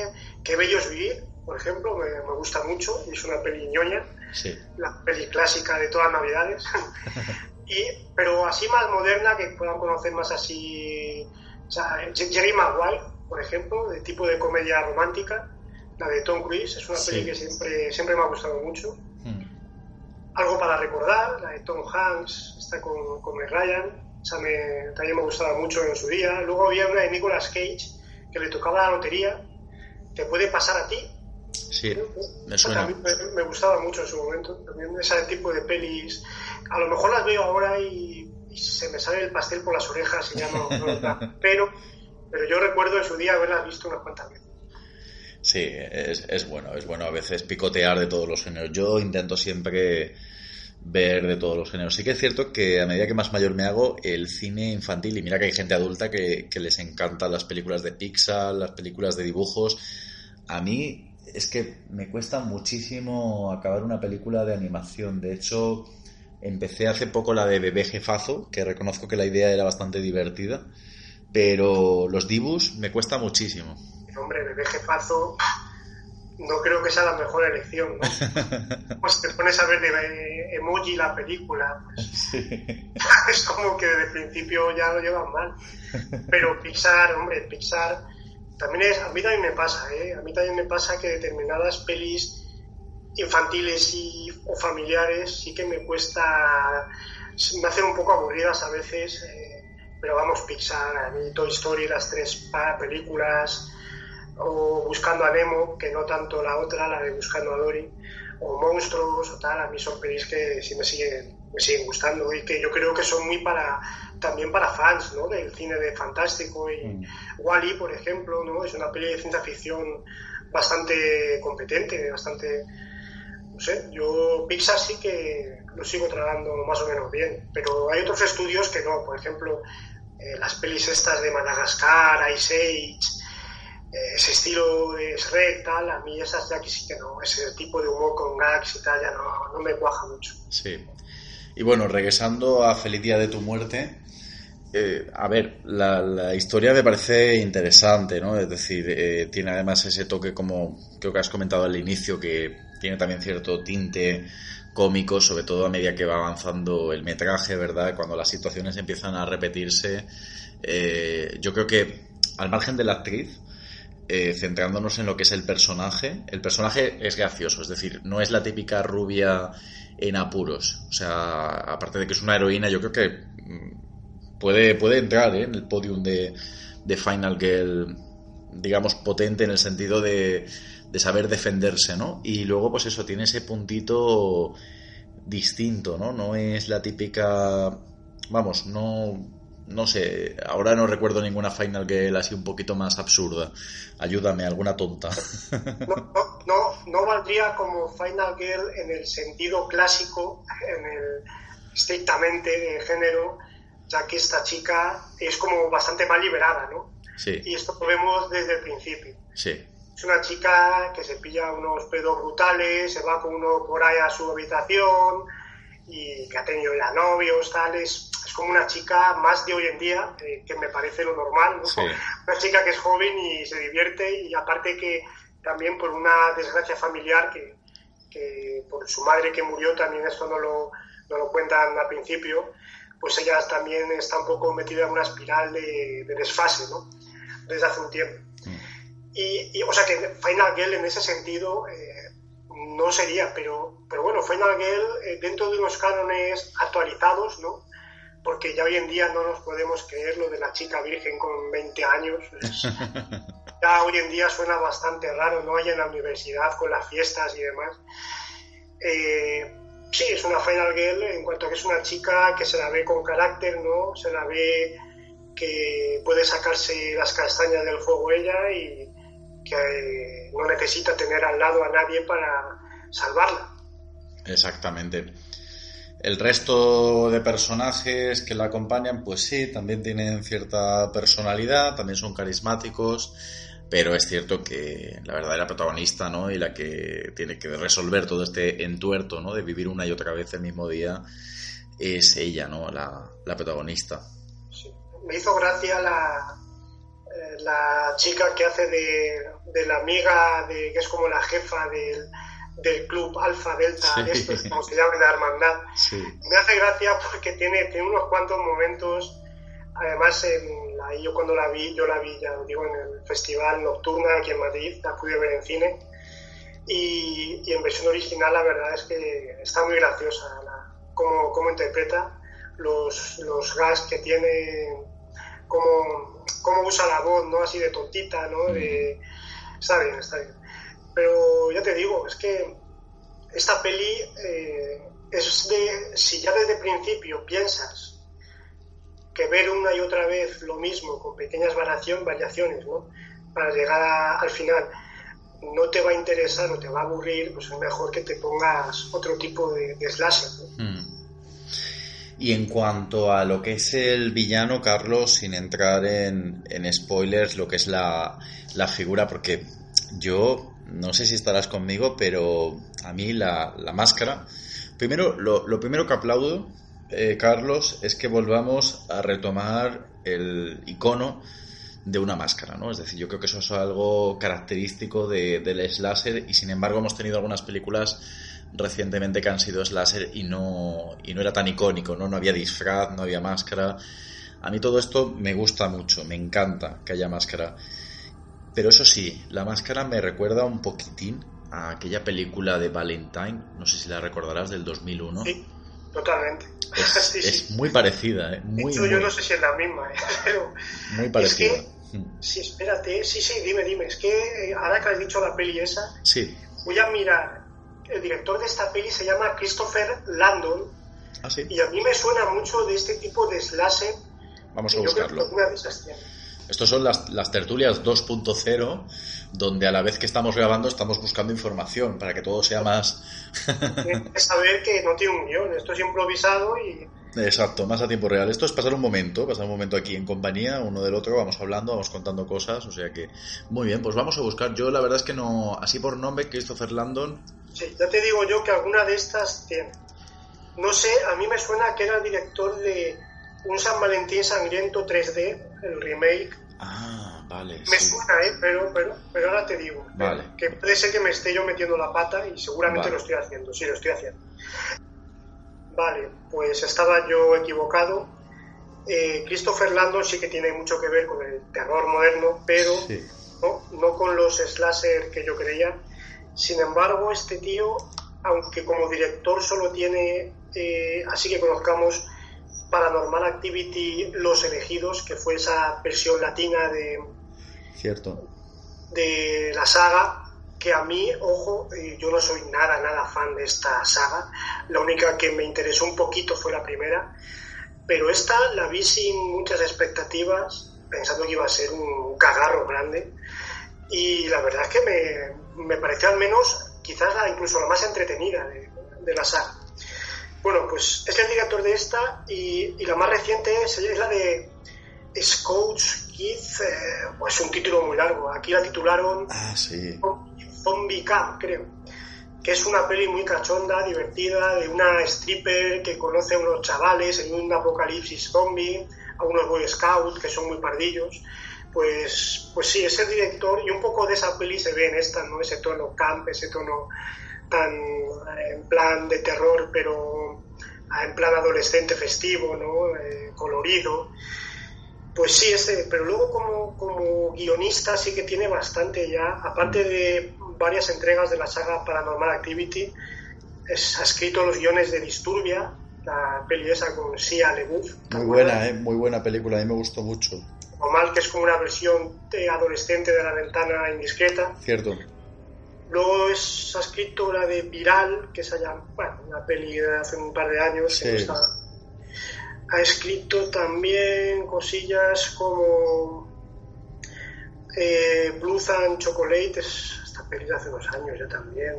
Qué bello es vivir, por ejemplo, me, gusta mucho, es una peli ñoña, la peli clásica de todas las navidades. [laughs] y, pero así más moderna, que puedan conocer más así, o sea, Jerry Maguire, por ejemplo, de tipo de comedia romántica, la de Tom Cruise, es una peli que siempre, siempre me ha gustado mucho. Hmm. Algo para recordar, la de Tom Hanks, está con, con Ryan, o me, también me gustaba mucho en su día. Luego había una de Nicolas Cage que le tocaba la lotería. ¿Te puede pasar a ti? Sí, me suena. me, gustaba mucho en su momento. También ese tipo de pelis. A lo mejor las veo ahora y, se me sale el pastel por las orejas y ya no. [laughs] pero, pero yo recuerdo en su día haberlas visto unas cuantas veces. Sí, es, bueno, es bueno a veces picotear de todos los géneros. Yo intento siempre ver de todos los géneros. Sí que es cierto que a medida que más mayor me hago, el cine infantil, y mira que hay gente adulta que, les encantan las películas de Pixar, las películas de dibujos, a mí es que me cuesta muchísimo acabar una película de animación. De hecho, empecé hace poco la de Bebé Jefazo, que reconozco que la idea era bastante divertida, pero los dibujos me cuesta muchísimo. Hombre, Bebé Jefazo no creo que sea la mejor elección, ¿no? [laughs] pues te pones a ver de emoji la película, pues [laughs] es como que desde el principio ya lo llevan mal. Pero Pixar, hombre, Pixar también es, a mí también me pasa, ¿eh? A mí también me pasa que determinadas pelis infantiles y, o familiares sí que me cuesta, me hacen un poco aburridas a veces, eh, pero vamos, Pixar, a mí Toy Story, las tres películas, o Buscando a Nemo, que no tanto la otra, la de Buscando a Dory, o Monstruos o tal, a mí son pelis que sí me siguen, me siguen gustando y que yo creo que son muy para también para fans ¿no? del cine de fantástico y mm. Wally, por ejemplo, ¿no? es una peli de ciencia ficción bastante competente, bastante no sé, yo Pixar sí que lo sigo tragando más o menos bien, pero hay otros estudios que no, por ejemplo, eh, las pelis estas de Madagascar, Ice Age, ese estilo de Shrek, tal, a mí esas ya que sí que no, ese tipo de humor con gags y tal, ya no, no me cuaja mucho. Sí. Y bueno, regresando a Feliz Día de tu Muerte, eh, a ver, la, historia me parece interesante, ¿no? Es decir, eh, tiene además ese toque como creo que has comentado al inicio, que tiene también cierto tinte cómico, sobre todo a medida que va avanzando el metraje, ¿verdad? Cuando las situaciones empiezan a repetirse. Eh, yo creo que, al margen de la actriz, eh, centrándonos en lo que es el personaje, el personaje es gracioso, es decir, no es la típica rubia en apuros. O sea, aparte de que es una heroína, yo creo que mm, puede, puede entrar ¿eh? en el podium de, de Final Girl, digamos, potente en el sentido de, de saber defenderse, ¿no? Y luego, pues eso, tiene ese puntito distinto, ¿no? No es la típica, vamos, no, no sé, ahora no recuerdo ninguna Final Girl así un poquito más absurda. Ayúdame, alguna tonta. No, no, no, valdría como Final Girl en el sentido clásico, en el estrictamente de género, ya que esta chica es como bastante más liberada, ¿no? Sí. Y esto lo vemos desde el principio. Sí. Es una chica que se pilla unos pedos brutales, se va con uno por ahí a su habitación y que ha tenido ya novios, tales. Es como una chica más de hoy en día, eh, que me parece lo normal, ¿no? Sí. Una chica que es joven y se divierte y aparte que también por una desgracia familiar que, que por su madre que murió, también esto no lo, no lo cuentan al principio, pues ella también está un poco metida en una espiral de, de desfase, ¿no? Desde hace un tiempo. Y, y, o sea que Final Girl en ese sentido eh, no sería, pero, pero bueno, Final Girl eh, dentro de unos cánones actualizados, ¿no? Porque ya hoy en día no nos podemos creer lo de la chica virgen con 20 años. Es, [laughs] ya hoy en día suena bastante raro, ¿no? Hay en la universidad con las fiestas y demás. Eh, sí, es una Final Girl en cuanto a que es una chica que se la ve con carácter, ¿no? Se la ve que puede sacarse las castañas del fuego ella y que no necesita tener al lado a nadie para salvarla. Exactamente. El resto de personajes que la acompañan, pues sí, también tienen cierta personalidad, también son carismáticos, pero es cierto que la verdadera protagonista, ¿no? Y la que tiene que resolver todo este entuerto, ¿no? De vivir una y otra vez el mismo día, es ella, ¿no? La, la protagonista. Sí. Me hizo gracia la, eh, la chica que hace de, de, la amiga, de, que es como la jefa del, del club Alfa Delta, Sí. de estos, como se llama, de la hermandad. Sí. Me hace gracia porque tiene, tiene unos cuantos momentos, además en la- yo cuando la vi, yo la vi, ya lo digo, en el Festival Nocturna aquí en Madrid, la pude ver en cine, y, y en versión original la verdad es que está muy graciosa la, cómo, cómo interpreta los, los gas que tiene, cómo, cómo usa la voz, ¿no? Así de tontita, ¿no? De, está bien, está bien. Pero ya te digo, es que esta peli eh, es de, si ya desde el principio piensas que ver una y otra vez lo mismo con pequeñas variaciones, ¿no? Para llegar a- al final no te va a interesar o te va a aburrir, pues es mejor que te pongas otro tipo de, de slasher. ¿no? Mm. Y en cuanto a lo que es el villano, Carlos, sin entrar en, spoilers, lo que es la, la figura, porque yo no sé si estarás conmigo, pero a mí la, la máscara. Primero, lo, lo primero que aplaudo, eh, Carlos, es que volvamos a retomar el icono de una máscara, ¿no? Es decir, yo creo que eso es algo característico de, del slasher y sin embargo hemos tenido algunas películas recientemente que han sido slasher y no, y no era tan icónico, ¿no? No había disfraz, no había máscara. A mí todo esto me gusta mucho, me encanta que haya máscara. Pero eso sí, la máscara me recuerda un poquitín a aquella película de Valentine, no sé si la recordarás, del 2001. Sí, totalmente. Es, Sí, [laughs] sí. es muy parecida, ¿eh? De Muy, hecho, muy, yo no sé si es la misma, ¿eh? [laughs] pero muy parecida. Es sí, espérate, sí, sí, dime, dime. Es que eh, ahora que has dicho la peli esa, Sí. voy a mirar. El director de esta peli se llama Christopher Landon Ah, sí. y a mí me suena mucho de este tipo de slasher. Vamos a buscarlo. Estos son las, las tertulias 2.0, donde a la vez que estamos grabando estamos buscando información para que todo sea más... Tienes [laughs] que saber que no tiene un guion, esto es improvisado y Exacto, más a tiempo real. Esto es pasar un momento, pasar un momento aquí en compañía, uno del otro, vamos hablando, vamos contando cosas, o sea que muy bien, pues vamos a buscar. Yo la verdad es que no, así por nombre, Christopher Landon, Sí, ya te digo yo que alguna de estas tiene. No sé, a mí me suena que era el director de un San Valentín Sangriento 3D, el remake. ah, vale, Me sí. suena, ¿eh? Pero, pero, pero ahora te digo. Vale. Que puede ser que me esté yo metiendo la pata y seguramente Vale. lo estoy haciendo. Sí, lo estoy haciendo. Vale, pues estaba yo equivocado. Eh, Christopher Landon sí que tiene mucho que ver con el terror moderno, pero Sí. no, no con los slasher que yo creía. Sin embargo, este tío, aunque como director solo tiene, eh, así que conozcamos, Paranormal Activity Los Elegidos, que fue esa versión latina de, Cierto. de la saga, que a mí, ojo, eh, yo no soy nada, nada fan de esta saga. La única que me interesó un poquito fue la primera, pero esta la vi sin muchas expectativas, pensando que iba a ser un cagarro grande. Y la verdad es que me, me pareció al menos quizás la, incluso la más entretenida de, de la saga. Bueno, pues es el director de esta y, y la más reciente es, es la de Scouts Kids, eh, pues un título muy largo. Aquí la titularon Ah, sí. Zombie Camp, creo. Que es una peli muy cachonda, divertida, de una stripper que conoce a unos chavales en un apocalipsis zombie, a unos Boy Scouts que son muy pardillos. Pues, pues sí, es el director y un poco de esa peli se ve en esta, ¿no? Ese tono camp, ese tono tan eh, en plan de terror, pero ah, en plan adolescente festivo, ¿no? Eh, colorido. Pues sí, este, pero luego como, como guionista sí que tiene bastante ya, aparte de varias entregas de la saga Paranormal Activity, es- ha escrito los guiones de Disturbia, la peli esa con Sia LeBouf. Muy buena, ¿eh? Muy buena película, a mí me gustó mucho. O mal que es como una versión adolescente de la ventana indiscreta. Cierto. Luego es, ha escrito la de Viral, que es allá, bueno, una peli de hace un par de años. Sí. está- Ha escrito también cosillas como eh, Blues and Chocolate, es esta peli de hace unos años ya también.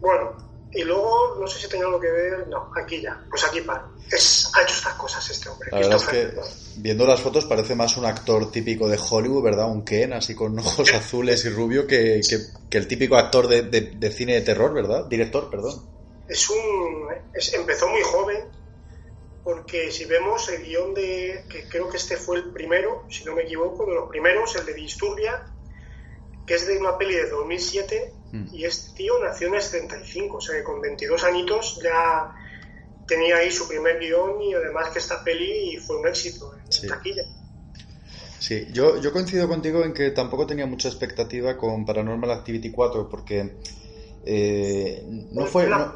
Bueno, y luego, no sé si tenía algo que ver, no, aquí ya, pues aquí paro. Es, ha hecho estas cosas este hombre. La verdad es que viendo las fotos parece más un actor típico de Hollywood, ¿verdad? Un Ken, así con ojos [laughs] azules y rubio, que, que- que el típico actor de, de- de cine de terror, ¿verdad? Director, perdón. es un es- empezó muy joven porque si vemos el guion de que creo que este fue el primero si no me equivoco de los primeros el de Disturbia que es de una peli de 2007 Mm. y este tío nació en el 75 o sea que con 22 añitos ya tenía ahí su primer guion y además que esta peli fue un éxito en Sí. taquilla Sí, yo, yo coincido contigo en que tampoco tenía mucha expectativa con Paranormal Activity 4, porque eh, no, fue, no,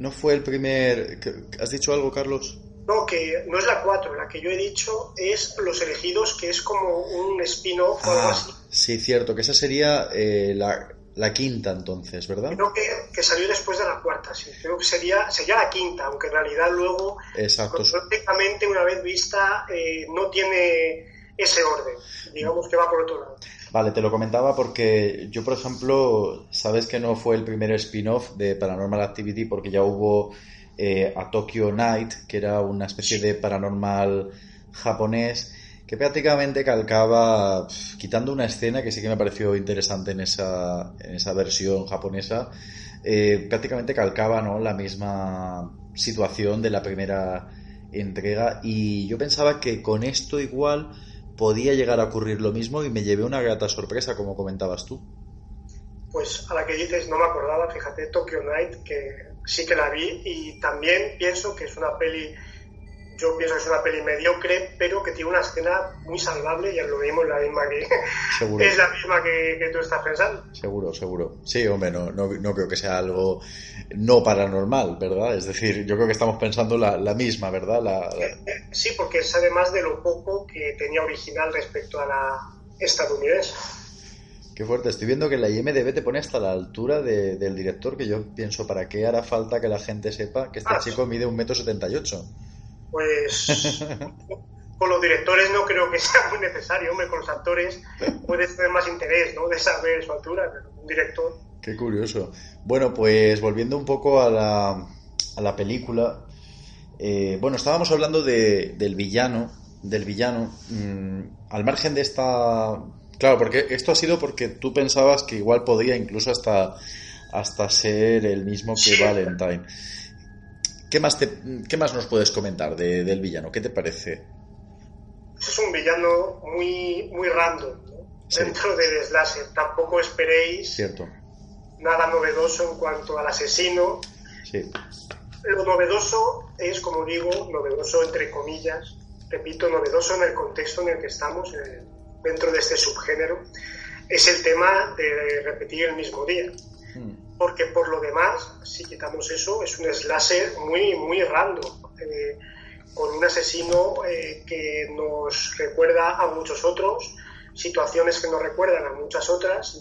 no fue el primer... ¿Has dicho algo, Carlos? no, que no es la 4, la que yo he dicho es Los Elegidos, que es como un spin-off o algo Ah, así. sí, cierto, que esa sería eh, la, la quinta entonces, ¿verdad? Creo que, que salió después de la cuarta, sí. Creo que sería, sería la quinta, aunque en realidad luego, Exacto. prácticamente una vez vista, eh, no tiene ese orden. Digamos que va por otro lado. Vale, te lo comentaba porque yo, por ejemplo, sabes que no fue el primer spin-off de Paranormal Activity porque ya hubo eh, a Tokyo Night, que era una especie de paranormal japonés que prácticamente calcaba, quitando una escena que sí que me pareció interesante en esa, en esa versión japonesa, eh, prácticamente calcaba ¿no? la misma situación de la primera entrega y yo pensaba que con esto igual podía llegar a ocurrir lo mismo y me llevé una grata sorpresa, como comentabas tú. Pues a la que dices, no me acordaba, fíjate, Tokyo Night, que sí que la vi y también pienso que es una peli, yo pienso que es una peli mediocre, pero que tiene una escena muy salvable, ya lo mismo, la misma que [laughs] Seguro. es la misma que, que tú estás pensando. Seguro, seguro. Sí, hombre, no, no, no creo que sea algo no paranormal, ¿verdad? Es decir, yo creo que estamos pensando la, la misma, ¿verdad? La, la- [laughs] Sí, porque es además de lo poco que tenía original respecto a la estadounidense. Qué fuerte. Estoy viendo que la IMDB te pone hasta la altura de- del director, que yo pienso, ¿para qué hará falta que la gente sepa que este Ah, chico mide un metro setenta y ocho? Pues con los directores no creo que sea muy necesario, hombre, con los actores puedes tener más interés, ¿no? De saber su altura, pero un director. Qué curioso. Bueno, pues volviendo un poco a la, a la película. eh, bueno, estábamos hablando de- del villano. Del villano. mm, al margen de esta. Claro, porque esto ha sido porque tú pensabas que igual podía incluso hasta, hasta ser el mismo que Sí. Valentine. ¿Qué más, te, ¿Qué más nos puedes comentar de- del villano? ¿Qué te parece? Es un villano muy, muy random, ¿no? Sí. Dentro del slasher. Tampoco esperéis Cierto. nada novedoso en cuanto al asesino. Sí. Lo novedoso es, como digo, novedoso entre comillas, repito, novedoso en el contexto en el que estamos, eh, dentro de este subgénero, es el tema de repetir el mismo día. Mm, Porque por lo demás, si quitamos eso, es un slasher muy, muy random. Eh, con un asesino eh, que nos recuerda a muchos otros, situaciones que nos recuerdan a muchas otras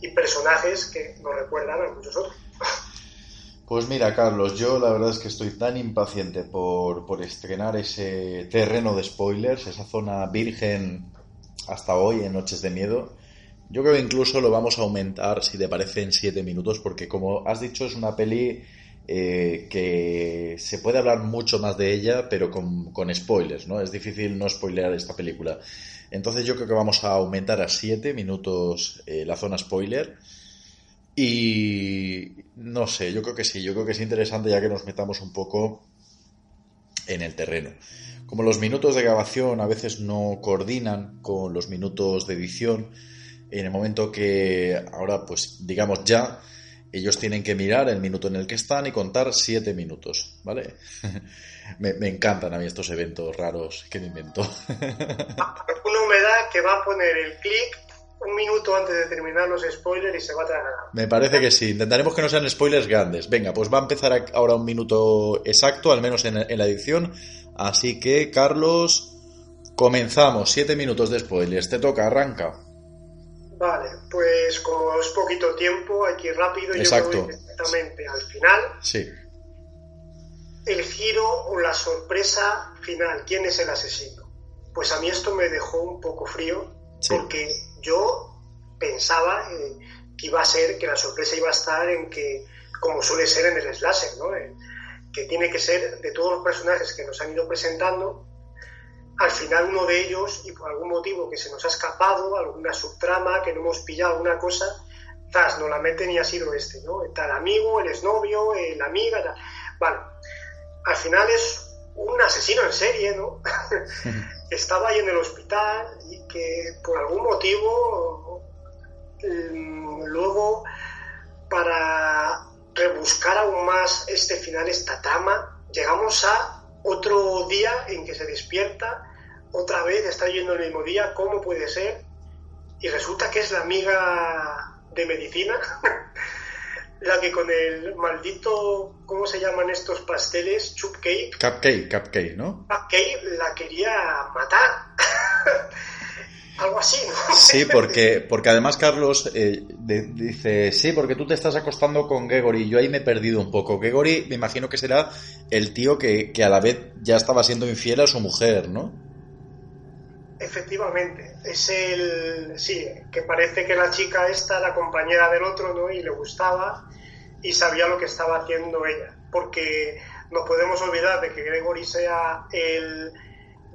y, personajes que nos recuerdan a muchos otros. [laughs] Pues mira, Carlos, yo la verdad es que estoy tan impaciente por, por estrenar ese terreno de spoilers, esa zona virgen hasta hoy en Noches de Miedo. Yo creo que incluso lo vamos a aumentar, si te parece, en siete minutos, porque como has dicho, es una peli eh, que se puede hablar mucho más de ella, pero con, spoilers, ¿no? Es difícil no spoilear esta película. Entonces yo creo que vamos a aumentar a siete minutos eh, la zona spoiler. Y no sé, yo creo que sí, yo creo que es interesante ya que nos metamos un poco en el terreno. Como los minutos de grabación a veces no coordinan con los minutos de edición, en el momento que ahora, pues digamos ya, ellos tienen que mirar el minuto en el que están y contar siete minutos, ¿vale? [laughs] me, encantan a mí estos eventos raros que me invento. [laughs] Una humedad que va a poner el clic un minuto antes de terminar los spoilers y se va a tragar. Me parece que sí. Intentaremos que no sean spoilers grandes. Venga, pues va a empezar ahora un minuto exacto, al menos en, en la edición. Así que, Carlos, comenzamos. Siete minutos de spoilers. Te toca, arranca. Vale, pues como es poquito tiempo, hay que ir rápido. y Yo voy directamente al final. Sí. El giro o la sorpresa final. ¿Quién es el asesino? Pues a mí esto me dejó un poco frío porque yo pensaba eh, que iba a ser, que la sorpresa iba a estar en que, como suele ser en el slasher, ¿no? Eh, que tiene que ser de todos los personajes que nos han ido presentando, al final uno de ellos, y por algún motivo que se nos ha escapado, alguna subtrama, que no hemos pillado alguna cosa, zas, no la meten y ha sido este, ¿no? Tal amigo, el exnovio, la amiga, tal. Vale. Al final es un asesino en serie, ¿no? [laughs] Estaba ahí en el hospital y que por algún motivo mm, luego para rebuscar aún más este final, esta trama, llegamos a otro día en que se despierta, otra vez está yendo el mismo día, ¿cómo puede ser? Y resulta que es la amiga de medicina, [laughs] la que con el maldito, ¿cómo se llaman estos pasteles? Cupcake. Cupcake, cupcake, ¿no? Cupcake la quería matar. [laughs] algo así, ¿no? Sí, porque, porque además Carlos eh, dice, sí, porque tú te estás acostando con Gregory, yo ahí me he perdido un poco. Gregory me imagino que será el tío que, que a la vez ya estaba siendo infiel a su mujer, ¿no? Efectivamente, es el, sí, que parece que la chica esta, la compañera del otro, ¿no? Y le gustaba y sabía lo que estaba haciendo ella, porque no podemos olvidar de que Gregory sea el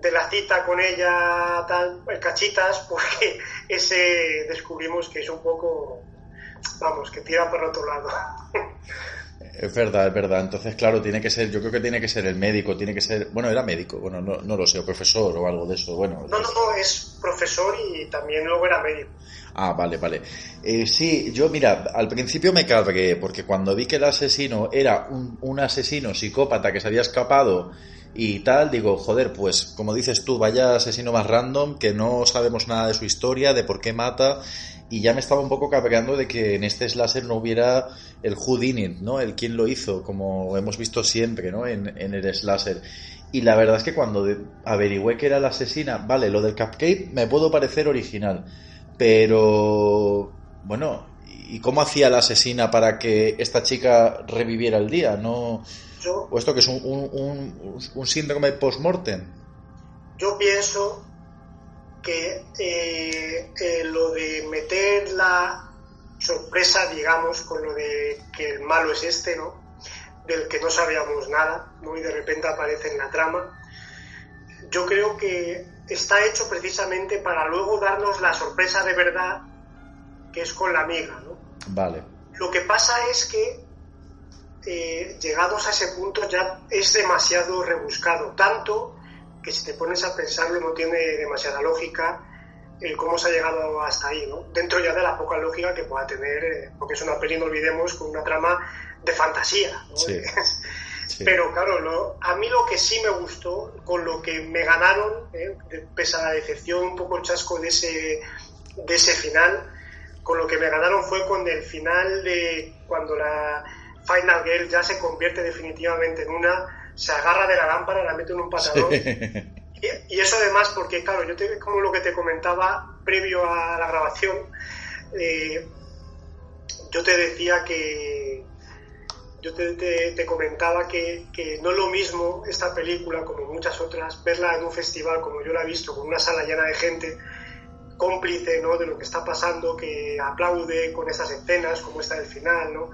de la cita con ella, tal, cachitas, porque [laughs] ese descubrimos que es un poco, vamos, que tira para otro lado. [laughs] Es verdad, es verdad. Entonces, claro, tiene que ser, yo creo que tiene que ser el médico, tiene que ser, bueno, era médico, bueno, no, no lo sé, o profesor o algo de eso, bueno. No, no, no, es profesor y también luego era médico. Ah, vale, vale. Eh, sí, yo mira, al principio me cargué, porque cuando vi que el asesino era un, un asesino psicópata que se había escapado y tal, digo, joder, pues como dices tú, vaya asesino más random, que no sabemos nada de su historia, de por qué mata, y ya me estaba un poco cabreando de que en este slasher no hubiera el who ¿no? El quién lo hizo, como hemos visto siempre, ¿no? En, en el slasher. Y la verdad es que cuando averigüé que era la asesina, vale, lo del cupcake me puedo parecer original, pero bueno, ¿y cómo hacía la asesina para que esta chica reviviera el día? No ¿O esto que es un, un, un, síndrome post-mortem? Yo pienso que eh, eh, lo de meter la sorpresa, digamos, con lo de que el malo es este, ¿no? Del que no sabíamos nada, ¿no? Y de repente aparece en la trama. Yo creo que está hecho precisamente para luego darnos la sorpresa de verdad, que es con la amiga, ¿no? Vale. Lo que pasa es que eh, llegados a ese punto ya es demasiado rebuscado, tanto que si te pones a pensarlo no tiene demasiada lógica el cómo se ha llegado hasta ahí, ¿no? Dentro ya de la poca lógica que pueda tener, eh, porque es una peli, no olvidemos, con una trama de fantasía, [laughs] Pero claro, a mí lo que sí me gustó, con lo que me ganaron, eh, pese a la decepción, un poco el chasco de ese, de ese final, con lo que me ganaron fue con el final de cuando la, Final Girl ya se convierte definitivamente en una se agarra de la lámpara, la mete en un patadón. Y, eso además porque, claro, yo te, como lo que te comentaba previo a la grabación, eh, yo te decía que, yo te, comentaba que, que, no es lo mismo esta película, como muchas otras, verla en un festival como yo la he visto, con una sala llena de gente cómplice ¿no? de lo que está pasando, que aplaude con estas escenas, como esta del final, ¿no?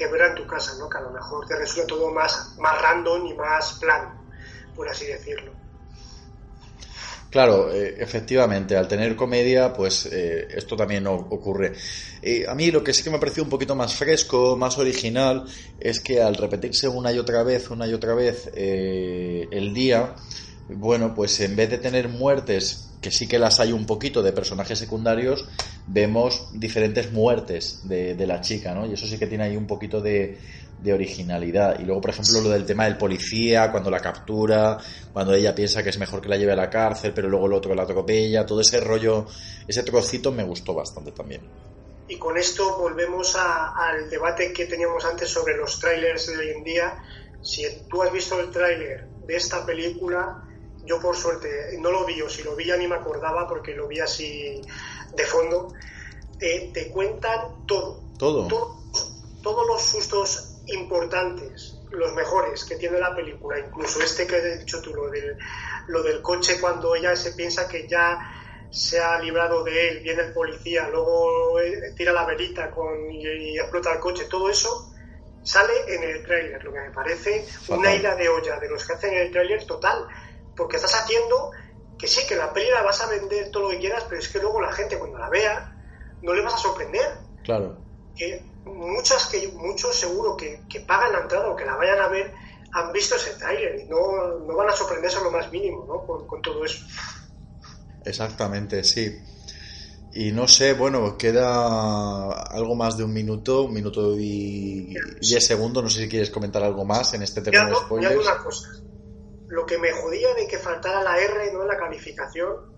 Que verla en tu casa, ¿no? que a lo mejor te resulta todo más, más random y más plano, por así decirlo. Claro, eh, efectivamente, al tener comedia, pues eh, esto también ocurre. a mí lo que sí que me ha parecido un poquito más fresco, más original, es que al repetirse una y otra vez, una y otra vez eh, el día, bueno, pues en vez de tener muertes, que sí que las hay un poquito de personajes secundarios, vemos diferentes muertes de, la chica, ¿no? Y eso sí que tiene ahí un poquito de, de originalidad. Y luego, por ejemplo, lo del tema del policía, cuando la captura, cuando ella piensa que es mejor que la lleve a la cárcel, pero luego el otro la atropella, todo ese rollo, ese trocito me gustó bastante también. Y con esto volvemos al debate que teníamos antes sobre los trailers de hoy en día. Si tú has visto el tráiler de esta película, yo por suerte no lo vi, o si lo vi ya ni me acordaba porque lo vi así de fondo, eh, te cuentan todo. Todo. Todos los sustos importantes, los mejores que tiene la película, incluso este que he dicho tú, lo del, lo del coche cuando ella se piensa que ya se ha librado de él, viene el policía, luego eh, tira la velita con, y, explota el coche, todo eso sale en el trailer, lo que me parece una ira de olla de los que hacen el trailer total, porque estás haciendo que sí, que la peli la vas a vender todo lo que quieras, pero es que luego la gente cuando la vea no le vas a sorprender. Claro. Que muchas que muchos seguro que, pagan la entrada o que la vayan a ver han visto ese trailer y no, no van a sorprenderse lo más mínimo ¿no? con, todo eso. Exactamente, sí. Y no sé, bueno, queda algo más de un minuto, un minuto y diez segundos. No sé si quieres comentar algo más en este tema de spoilers. una cosa. Lo que me jodía de que faltara la R ¿no? en la calificación,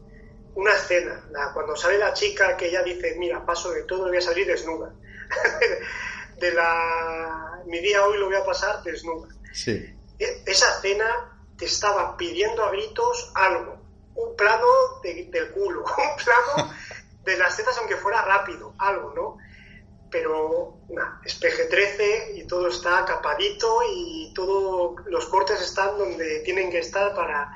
una escena, cuando sale la chica que ella dice, mira, paso de todo, voy a salir desnuda. [laughs] de la... Mi día hoy lo voy a pasar desnuda. Sí. E, esa cena te estaba pidiendo a gritos algo. Un plano del culo, [laughs] un plano de las tetas aunque fuera rápido, algo, ¿no? Pero nada, es PG-13 y todo está capadito y todos los cortes están donde tienen que estar para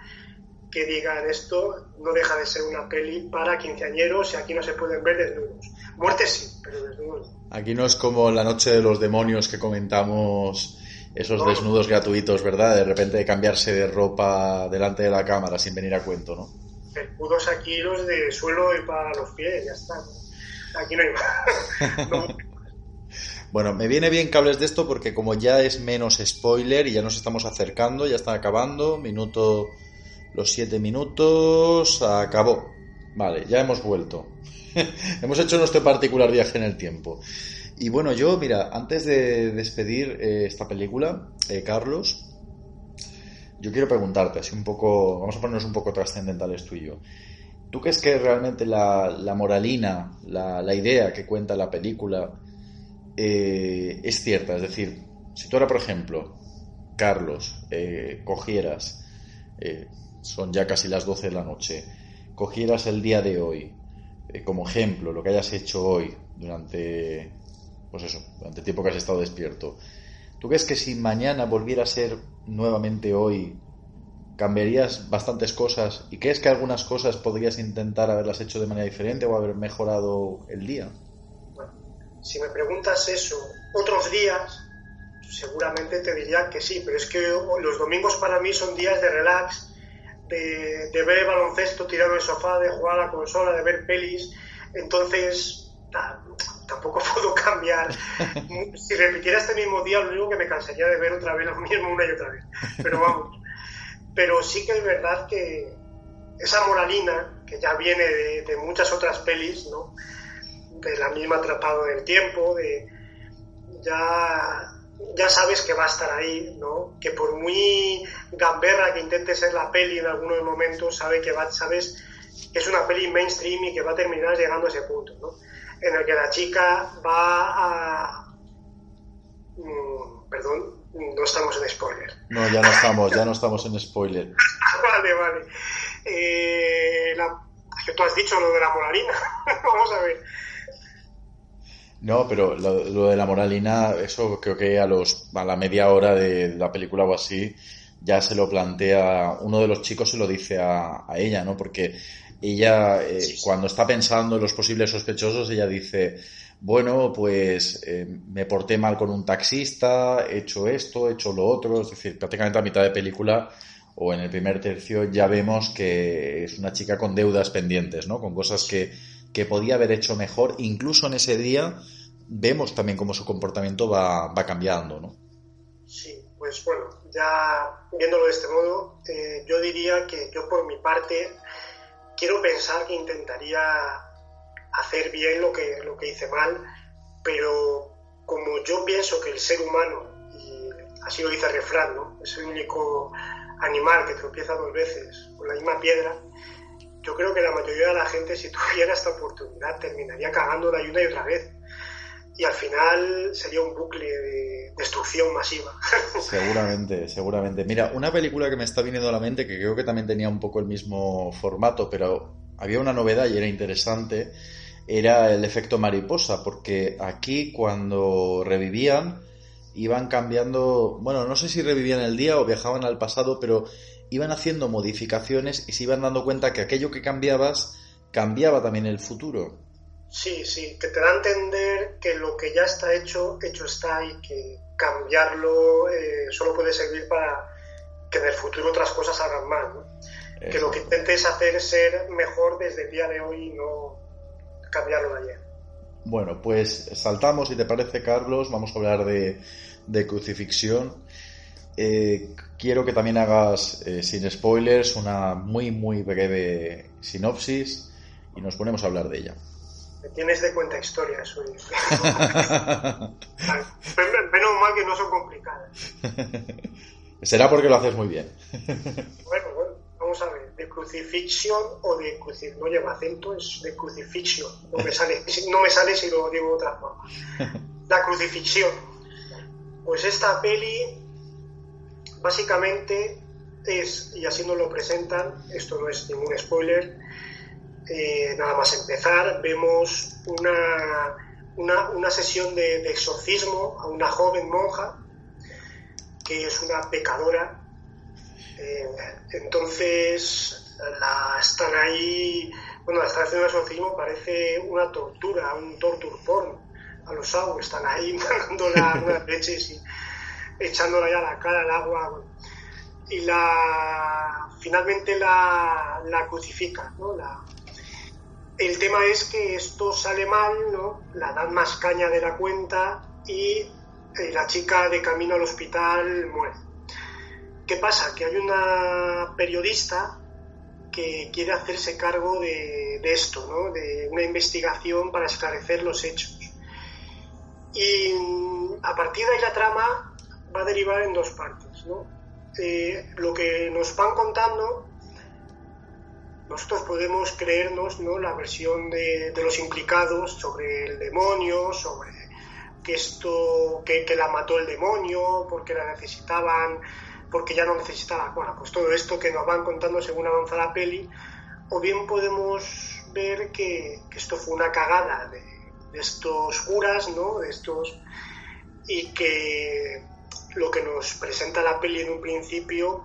que digan esto no deja de ser una peli para quinceañeros y aquí no se pueden ver desnudos. Muerte sí, pero desnudos Aquí no es como la noche de los demonios que comentamos esos desnudos gratuitos, ¿verdad? De repente cambiarse de ropa delante de la cámara sin venir a cuento, ¿no? Escudos aquí los de suelo y para los pies, ya está. Aquí no hay más. [laughs] Bueno, me viene bien que hables de esto porque como ya es menos spoiler y ya nos estamos acercando, ya están acabando, minuto, los siete minutos, acabó. Vale, ya hemos vuelto. [laughs] Hemos hecho nuestro particular viaje en el tiempo. Y bueno, yo, mira, antes de despedir eh, esta película, eh, Carlos, yo quiero preguntarte, así un poco, vamos a ponernos un poco trascendentales tú y yo. ¿Tú crees que realmente la, moralina, la, idea que cuenta la película eh, es cierta? Es decir, si tú ahora, por ejemplo, Carlos, cogieras, son ya casi las 12 de la noche, cogieras el día de hoy, eh, como ejemplo lo que hayas hecho hoy durante, pues eso, durante tiempo que has estado despierto, ¿tú crees que si mañana volviera a ser nuevamente hoy, cambiarías bastantes cosas y crees que algunas cosas podrías intentar haberlas hecho de manera diferente o haber mejorado el día? Si me preguntas eso otros días, seguramente te diría que sí, pero es que los domingos para mí son días de relax de, ver baloncesto tirado en el sofá, de jugar a la consola, de ver pelis. Entonces, tampoco [laughs] puedo cambiar. si repitiera este mismo día, lo único que me cansaría de ver otra vez lo mismo una y otra vez. Pero vamos. Pero sí que es verdad que esa moralina, que ya viene de, muchas otras pelis, ¿no? De la misma Atrapado en el Tiempo, de ya ya sabes que va a estar ahí, ¿no? Que por muy gamberra que intente ser la peli en algunos momentos, sabe que va, sabes que es una peli mainstream y que va a terminar llegando a ese punto, ¿no? En el que la chica va a... Mm, perdón, no estamos en spoiler. No, ya no estamos, ya no estamos en spoiler. [laughs] vale, vale. Eh, la, que tú has dicho lo de la moralina. [laughs] Vamos a ver. No, pero lo, de la moralina, eso creo que a los a la media hora de la película o así ya se lo plantea, uno de los chicos se lo dice a, ella, ¿no? Porque ella, eh, cuando está pensando en los posibles sospechosos, ella dice, bueno, pues eh, me porté mal con un taxista, he hecho esto, he hecho lo otro, es decir, prácticamente a mitad de película o en el primer tercio ya vemos que es una chica con deudas pendientes, ¿no? Con cosas que, que podía haber hecho mejor, incluso en ese día vemos también cómo su comportamiento va, va cambiando, ¿no? Sí, pues bueno, ya viéndolo de este modo, eh, yo diría que yo por mi parte quiero pensar que intentaría hacer bien lo que, lo que hice mal, pero como yo pienso que el ser humano, y así lo dice el refrán, ¿no? es el único animal que tropieza dos veces con la misma piedra, yo creo que la mayoría de la gente, si tuviera esta oportunidad, terminaría cagándola una y otra vez y al final sería un bucle de destrucción masiva. [laughs] Seguramente, seguramente. Mira, una película que me está viniendo a la mente, que creo que también tenía un poco el mismo formato, pero había una novedad y era interesante, era el efecto mariposa, porque aquí cuando revivían iban cambiando, bueno, no sé si revivían el día o viajaban al pasado, pero iban haciendo modificaciones y se iban dando cuenta que aquello que cambiabas cambiaba también el futuro. Sí, sí, que te da a entender que lo que ya está hecho, hecho está y que cambiarlo eh, solo puede servir para que en el futuro otras cosas hagan mal. Que lo que intentes hacer es ser mejor desde el día de hoy y no cambiarlo de ayer. Bueno, pues saltamos, si te parece, Carlos, vamos a hablar de, crucifixión. Eh, quiero que también hagas, eh, sin spoilers, una muy, muy breve sinopsis y nos ponemos a hablar de ella tienes de cuenta historias. Soy... [laughs] Menos mal que no son complicadas. [laughs] Será porque lo haces muy bien. [laughs] bueno, bueno, vamos a ver. De crucifixión o de crucifixión. No lleva acento, es de crucifixión. No me sale, no me sale si lo digo de otra forma. La crucifixión. Pues esta peli, básicamente, es, y así nos lo presentan, esto no es ningún spoiler, eh, nada más empezar, vemos una, una, sesión de, exorcismo a una joven monja que es una pecadora. Eh, entonces, la, están ahí, bueno, la están haciendo el exorcismo, parece una tortura, un torture a los aguas, están ahí [laughs] mandándola unas leches y echándola ya la cara al agua. Y la finalmente la, la crucifica, ¿no? La, el tema es que esto sale mal, ¿no? La dan más caña de la cuenta y eh, la chica de camino al hospital muere. ¿Qué pasa? Que hay una periodista que quiere hacerse cargo de, esto, ¿no? De una investigación para esclarecer los hechos. Y a partir de ahí la trama va a derivar en dos partes, ¿no? Eh, lo que nos van contando nosotros podemos creernos ¿no? la versión de, los implicados sobre el demonio, sobre que esto, que, la mató el demonio, porque la necesitaban, porque ya no necesitaba, bueno, pues todo esto que nos van contando según avanza la peli, o bien podemos ver que, esto fue una cagada de, de, estos curas, ¿no? De estos, y que lo que nos presenta la peli en un principio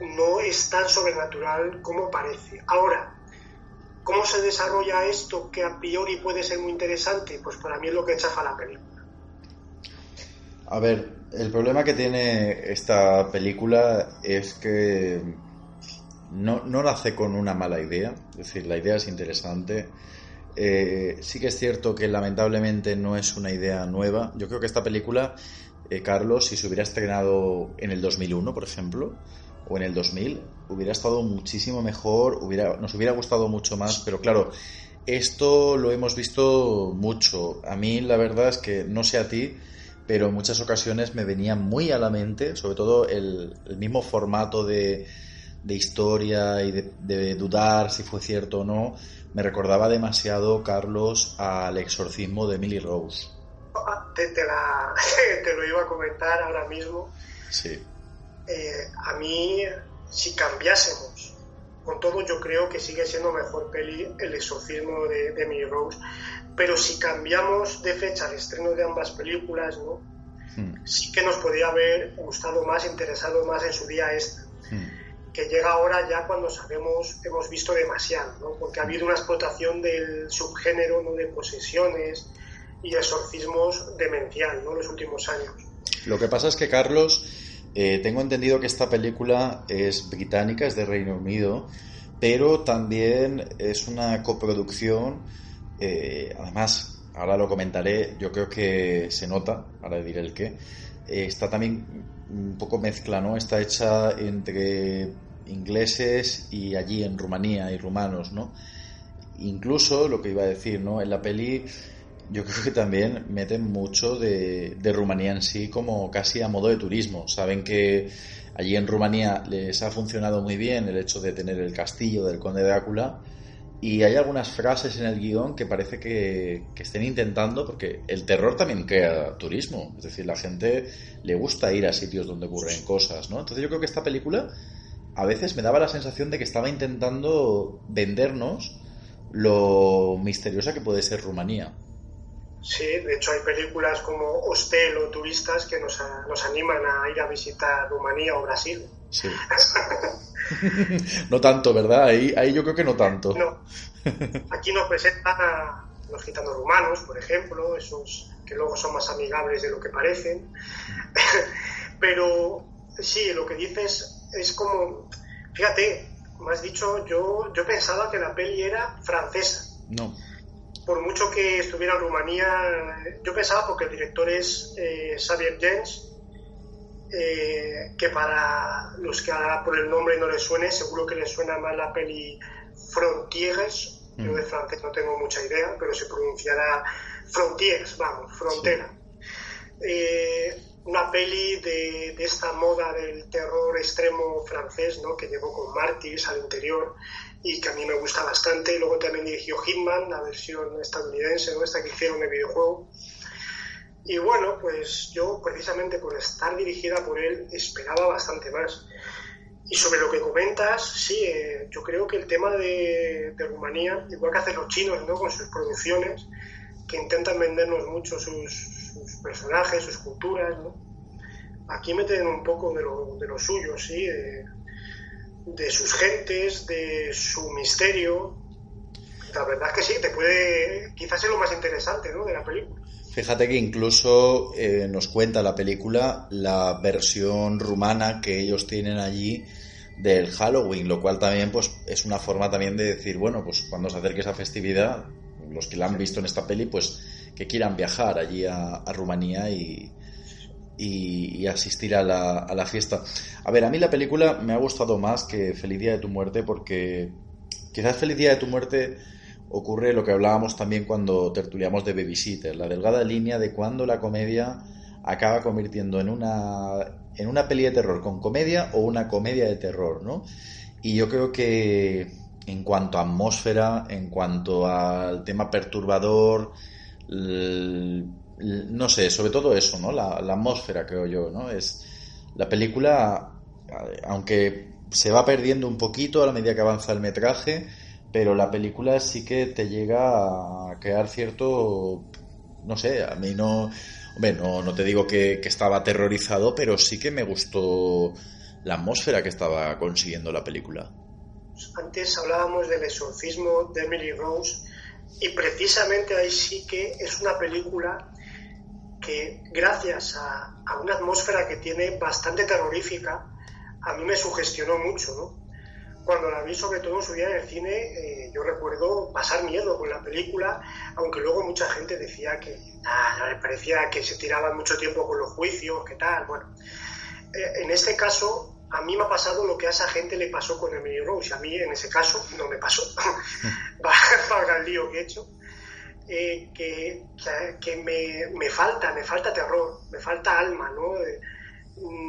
no es tan sobrenatural como parece. Ahora, ¿cómo se desarrolla esto que a priori puede ser muy interesante? Pues para mí es lo que chafa la película. A ver, el problema que tiene esta película es que no, no nace con una mala idea, es decir, la idea es interesante. Eh, sí que es cierto que lamentablemente no es una idea nueva. Yo creo que esta película, eh, Carlos, si se hubiera estrenado en el 2001, por ejemplo, o en el 2000 hubiera estado muchísimo mejor, nos hubiera gustado mucho más, pero claro, esto lo hemos visto mucho. A mí la verdad es que no sé a ti, pero en muchas ocasiones me venía muy a la mente, sobre todo el, mismo formato de, de historia y de, de, dudar si fue cierto o no, me recordaba demasiado, Carlos, al exorcismo de Emily Rose. Te, [laughs] te, lo iba a comentar ahora mismo. Sí. Eh, a mí, si cambiásemos, con todo yo creo que sigue siendo mejor peli El exorcismo de, de Rose, pero si cambiamos de fecha el estreno de ambas películas, ¿no? Hmm. sí que nos podría haber gustado más, interesado más en su día esta. Hmm que llega ahora ya cuando sabemos, hemos visto demasiado, ¿no? porque ha habido una explotación del subgénero ¿no? de posesiones y exorcismos demencial ¿no? los últimos años. Lo que pasa es que, Carlos, eh, tengo entendido que esta película es británica, es de Reino Unido, pero también es una coproducción, eh, además, ahora lo comentaré, yo creo que se nota, ahora diré el qué, eh, está también un poco mezcla, ¿no? Está hecha entre ingleses y allí en Rumanía y rumanos, ¿no? Incluso lo que iba a decir, ¿no? En la peli yo creo que también meten mucho de, de Rumanía en sí como casi a modo de turismo. Saben que allí en Rumanía les ha funcionado muy bien el hecho de tener el castillo del conde de Drácula y hay algunas frases en el guion que parece que, estén intentando, porque el terror también crea turismo. Es decir, la gente le gusta ir a sitios donde ocurren cosas, ¿no? Entonces yo creo que esta película a veces me daba la sensación de que estaba intentando vendernos lo misteriosa que puede ser Rumanía. Sí, de hecho hay películas como Hostel o Turistas que nos, nos animan a ir a visitar Rumanía o Brasil. Sí. [laughs] no tanto, ¿verdad? Ahí, ahí yo creo que no tanto. No. Aquí nos presentan a los gitanos rumanos, por ejemplo, esos que luego son más amigables de lo que parecen. [laughs] Pero sí, lo que dices es como, fíjate, me has dicho, yo, yo pensaba que la peli era francesa. No. Por mucho que estuviera en Rumanía, yo pensaba porque el director es eh, Xavier Jens, eh, que para los que por el nombre no les suene, seguro que les suena más la peli Frontiers. Yo mm. de francés no tengo mucha idea, pero se pronunciará Frontiers, vamos, frontera. Eh, una peli de, de, esta moda del terror extremo francés, ¿no? que llegó con Martyrs al interior y que a mí me gusta bastante. Luego también dirigió Hitman, la versión estadounidense, ¿no? esta que hicieron el videojuego. Y bueno, pues yo precisamente por estar dirigida por él esperaba bastante más. Y sobre lo que comentas, sí, eh, yo creo que el tema de, Rumanía, igual que hacen los chinos ¿no? con sus producciones, que intentan vendernos mucho sus, personajes, sus culturas, aquí meten un poco de lo, de lo suyo, sí, de, de sus gentes, de su misterio. La verdad es que sí, te puede, quizás es lo más interesante ¿no? de la película. Fíjate que incluso eh, nos cuenta la película la versión rumana que ellos tienen allí del Halloween, lo cual también pues es una forma también de decir, bueno, pues cuando se acerque esa festividad, los que la han visto en esta peli, pues que quieran viajar allí a, Rumanía y, y, asistir a la, a la fiesta. A ver, a mí la película me ha gustado más que Feliz Día de tu Muerte porque quizás Feliz Día de tu Muerte ocurre lo que hablábamos también cuando tertuliamos de Babysitter, la delgada línea de cuando la comedia acaba convirtiendo en una, en una peli de terror con comedia o una comedia de terror, ¿no? Y yo creo que en cuanto a atmósfera, en cuanto al tema perturbador, no sé, sobre todo eso, ¿no? La, la atmósfera, creo yo, ¿no? Es la película, aunque se va perdiendo un poquito a la medida que avanza el metraje, pero la película sí que te llega a crear cierto, no sé, a mí no, hombre, no, no te digo que, estaba aterrorizado, pero sí que me gustó la atmósfera que estaba consiguiendo la película. Antes hablábamos del exorcismo de Emily Rose y precisamente ahí sí que es una película que gracias a, una atmósfera que tiene bastante terrorífica, a mí me sugestionó mucho, ¿no? cuando la vi, sobre todo en su día en el cine, eh, yo recuerdo pasar miedo con la película, aunque luego mucha gente decía que no le parecía que se tiraba mucho tiempo con los juicios, que tal. Bueno, eh, en este caso, a mí me ha pasado lo que a esa gente le pasó con Emily Rose. A mí, en ese caso, no me pasó. [laughs] Valga el lío que he hecho. Eh, que, que, me, me, falta, me falta terror, me falta alma, ¿no?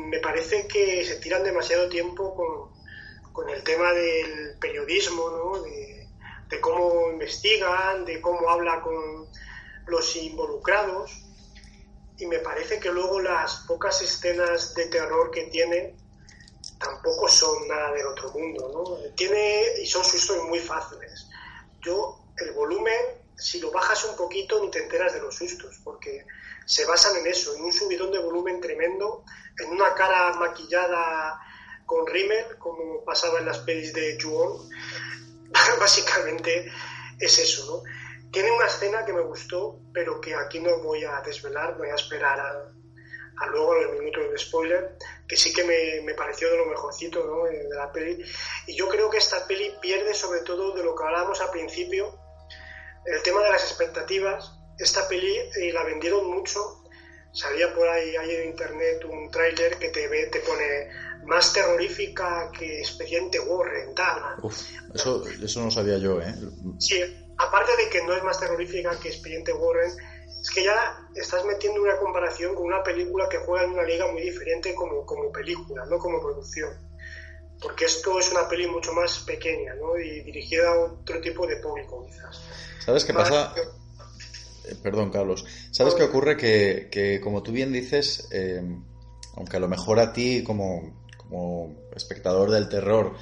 me parece que se tiran demasiado tiempo con, con el tema del periodismo, ¿no? de, cómo investigan, de cómo habla con los involucrados. y me parece que luego las pocas escenas de terror que tiene tampoco son nada del otro mundo, ¿no? Tiene, y son sustos muy fáciles. Yo, el volumen, si lo bajas un poquito, ni te enteras de los sustos, porque se basan en eso, en un subidón de volumen tremendo, en una cara maquillada con Rimmer, como pasaba en las pelis de Juon. [laughs] Básicamente es eso, ¿no? Tiene una escena que me gustó, pero que aquí no voy a desvelar, voy a esperar a, a luego el minuto de spoiler, que sí que me, me pareció de lo mejorcito ¿no? De la peli. Y yo creo que esta peli pierde sobre todo de lo que hablábamos al principio, el tema de las expectativas. Esta peli eh, la vendieron mucho. Salía por ahí, hay en internet un tráiler que te, ve, te pone más terrorífica que Expediente Warren, tal. eso, eso no sabía yo, ¿eh? Sí, aparte de que no es más terrorífica que Expediente Warren, es que ya estás metiendo una comparación con una película que juega en una liga muy diferente como, como película, no como producción. Porque esto es una peli mucho más pequeña ¿no? y dirigida a otro tipo de público, quizás. ¿Sabes qué pasa? Eh, perdón, Carlos. ¿Sabes qué ocurre? Que, que como tú bien dices, eh, aunque a lo mejor a ti como, como espectador del terror,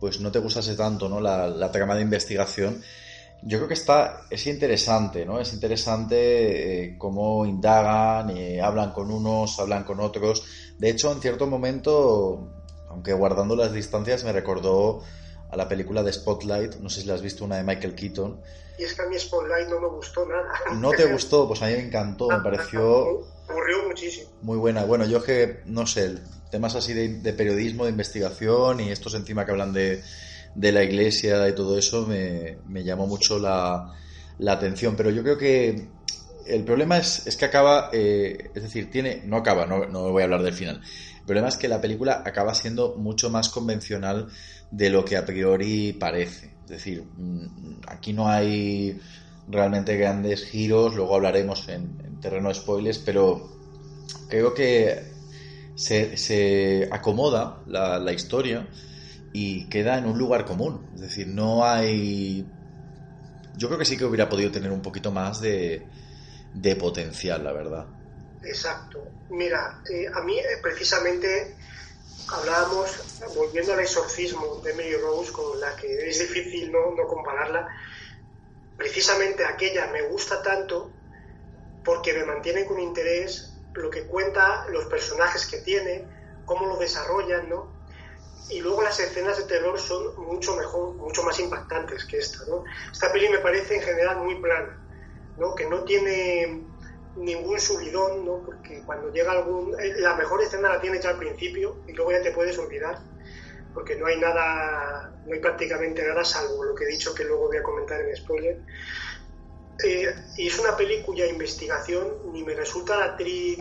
pues no te gustase tanto ¿no? la, la trama de investigación, yo creo que está, es interesante, ¿no? Es interesante eh, cómo indagan, y hablan con unos, hablan con otros. De hecho, en cierto momento, aunque guardando las distancias, me recordó a la película de Spotlight, no sé si la has visto, una de Michael Keaton. Y es que a mí Spotlight no me gustó nada. ¿No te gustó? Pues a mí me encantó, me pareció... Aburrió muchísimo. Muy buena. Bueno, yo que, no sé, temas así de periodismo, de investigación y estos encima que hablan de de la iglesia y todo eso me, llamó mucho la, atención. Pero yo creo que el problema es, es que acaba, eh, es decir, tiene, no acaba, no, no voy a hablar del final. El problema es que la película acaba siendo mucho más convencional de lo que a priori parece. Es decir, mm, aquí no hay realmente grandes giros, luego hablaremos en, terreno de spoilers, pero creo que se, acomoda la, historia y queda en un lugar común. Es decir, no hay... Yo creo que sí que hubiera podido tener un poquito más de potencial, la verdad. Exacto. Mira, eh, a mí eh, precisamente hablábamos, volviendo al exorcismo de Mary Rose, con la que es difícil no, no compararla, precisamente aquella me gusta tanto porque me mantiene con interés lo que cuenta, los personajes que tiene, cómo lo desarrollan, ¿no? y luego las escenas de terror son mucho mejor, mucho más impactantes que esta, ¿no? Esta peli me parece en general muy plana, ¿no? Que no tiene ningún subidón, ¿no? Porque cuando llega algún... Eh, la mejor escena la tiene ya al principio y luego ya te puedes olvidar, porque no hay nada, no hay prácticamente nada salvo lo que he dicho que luego voy a comentar en spoiler. Eh, y es una peli cuya investigación ni me resulta la actriz...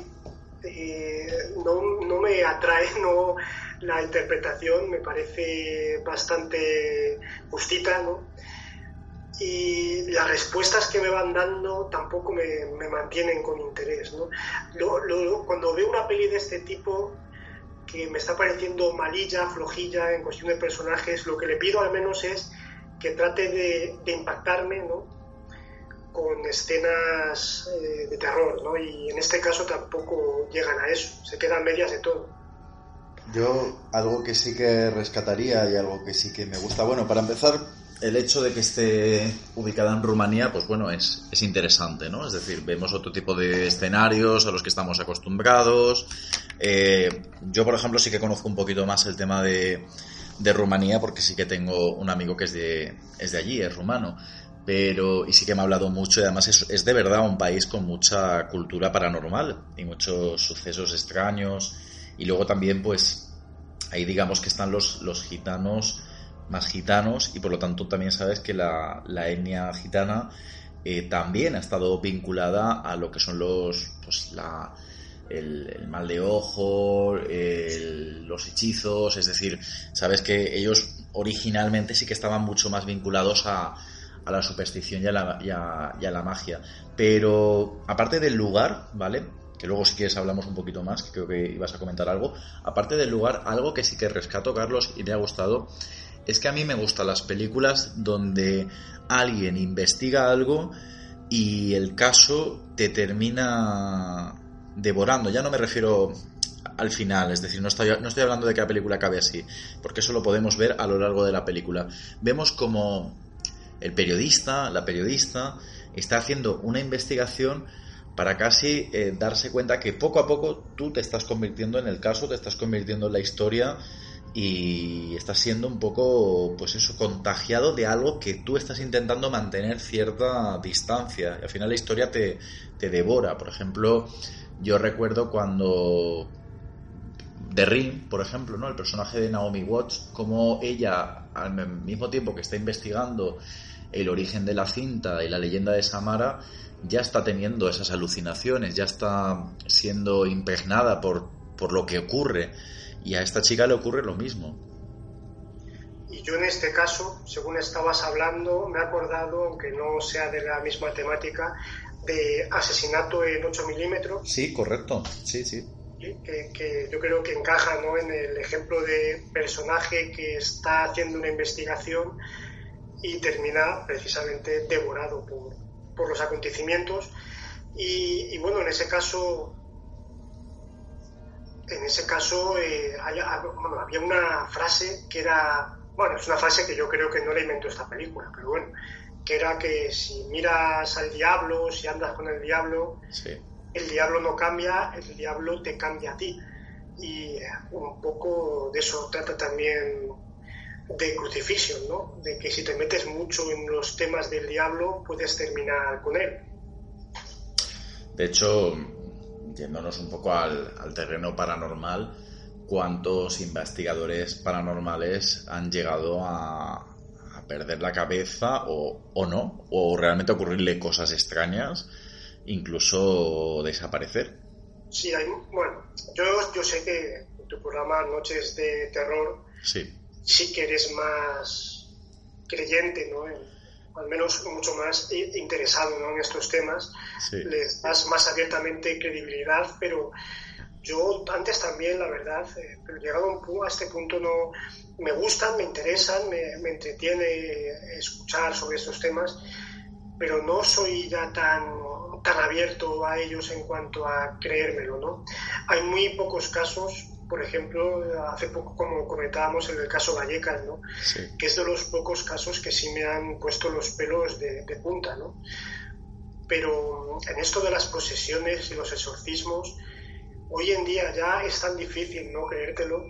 Eh, no, no me atrae, [laughs] no la interpretación me parece bastante justita, ¿no? Y las respuestas que me van dando tampoco me, mantienen con interés, ¿no? cuando veo una peli de este tipo que me está pareciendo malilla, flojilla en cuestión de personajes, lo que le pido al menos es que trate de, impactarme, ¿no? con escenas eh, de terror, ¿no? Y en este caso tampoco llegan a eso, se quedan medias de todo. Yo algo que sí que rescataría y algo que sí que me gusta, bueno, para empezar, el hecho de que esté ubicada en Rumanía, pues bueno, es, es interesante, ¿no? Es decir, vemos otro tipo de escenarios a los que estamos acostumbrados. Eh, yo, por ejemplo, sí que conozco un poquito más el tema de, de Rumanía porque sí que tengo un amigo que es de, es de allí, es rumano pero y sí que me ha hablado mucho y además es, es, de verdad un país con mucha cultura paranormal y muchos sucesos extraños y luego también, pues, ahí digamos que están los, los gitanos más gitanos y por lo tanto también sabes que la, la etnia gitana eh, también ha estado vinculada a lo que son los, pues, la, el, mal de ojo, los hechizos, es decir, sabes que ellos originalmente sí que estaban mucho más vinculados a, a la superstición y a la, y a la magia. Pero aparte del lugar, ¿vale? que luego si quieres hablamos un poquito más, que creo que ibas a comentar algo. Aparte del lugar, algo que sí que rescato, Carlos, y me ha gustado, es que a mí me gustan las películas donde alguien investiga algo y el caso te termina devorando. Ya no me refiero al final, es decir, no estoy, no estoy hablando de que la película acabe así, porque eso lo podemos ver a lo largo de la película. Vemos como el periodista, la periodista, está haciendo una investigación para casi eh, darse cuenta que poco a poco tú te estás convirtiendo en el caso, te estás convirtiendo en la historia y estás siendo un poco, pues eso, contagiado de algo que tú estás intentando mantener cierta distancia. Y al final la historia te, te devora. Por ejemplo, yo recuerdo cuando The Ring, por ejemplo, ¿no? El personaje de Naomi Watts, como ella, al mismo tiempo que está investigando el origen de la cinta y la leyenda de Samara, ya está teniendo esas alucinaciones, ya está siendo impregnada por, por lo que ocurre. Y a esta chica le ocurre lo mismo. Y yo en este caso, según estabas hablando, me he acordado, aunque no sea de la misma temática, de asesinato en 8 milímetros. Sí, correcto, sí, sí. Que, que, yo creo que encaja ¿no? en el ejemplo de personaje que está haciendo una investigación y termina precisamente devorado por, por los acontecimientos. Y, bueno, en ese caso, en ese caso eh, había una frase que era, bueno, es una frase que yo creo que no la inventó esta película, pero bueno, que era que si miras al diablo, si andas con el diablo, el diablo no cambia, el diablo te cambia a ti. Y un poco de eso trata también de crucifixión, ¿no? De que si te metes mucho en los temas del diablo, puedes terminar con él. De hecho, yéndonos un poco al, terreno paranormal, ¿cuántos investigadores paranormales han llegado a, perder la cabeza o, o, no? ¿O realmente ocurrirle cosas extrañas, incluso desaparecer? Sí, hay, bueno, yo, yo sé que en tu programa Noches de Terror sí sí que eres más creyente, ¿no? Al menos mucho más interesado ¿no? en estos temas, le das más abiertamente credibilidad, pero yo antes también, la verdad, eh, pero llegado a este punto no me gustan, me interesan, me, me, entretiene escuchar sobre estos temas, pero no soy ya tan, tan abierto a ellos en cuanto a creérmelo, ¿no? Hay muy pocos casos por ejemplo, hace poco, como comentábamos en el caso Vallecas, ¿no? que es de los pocos casos que sí me han puesto los pelos de, punta. ¿no? Pero en esto de las posesiones y los exorcismos, hoy en día ya es tan difícil no creértelo,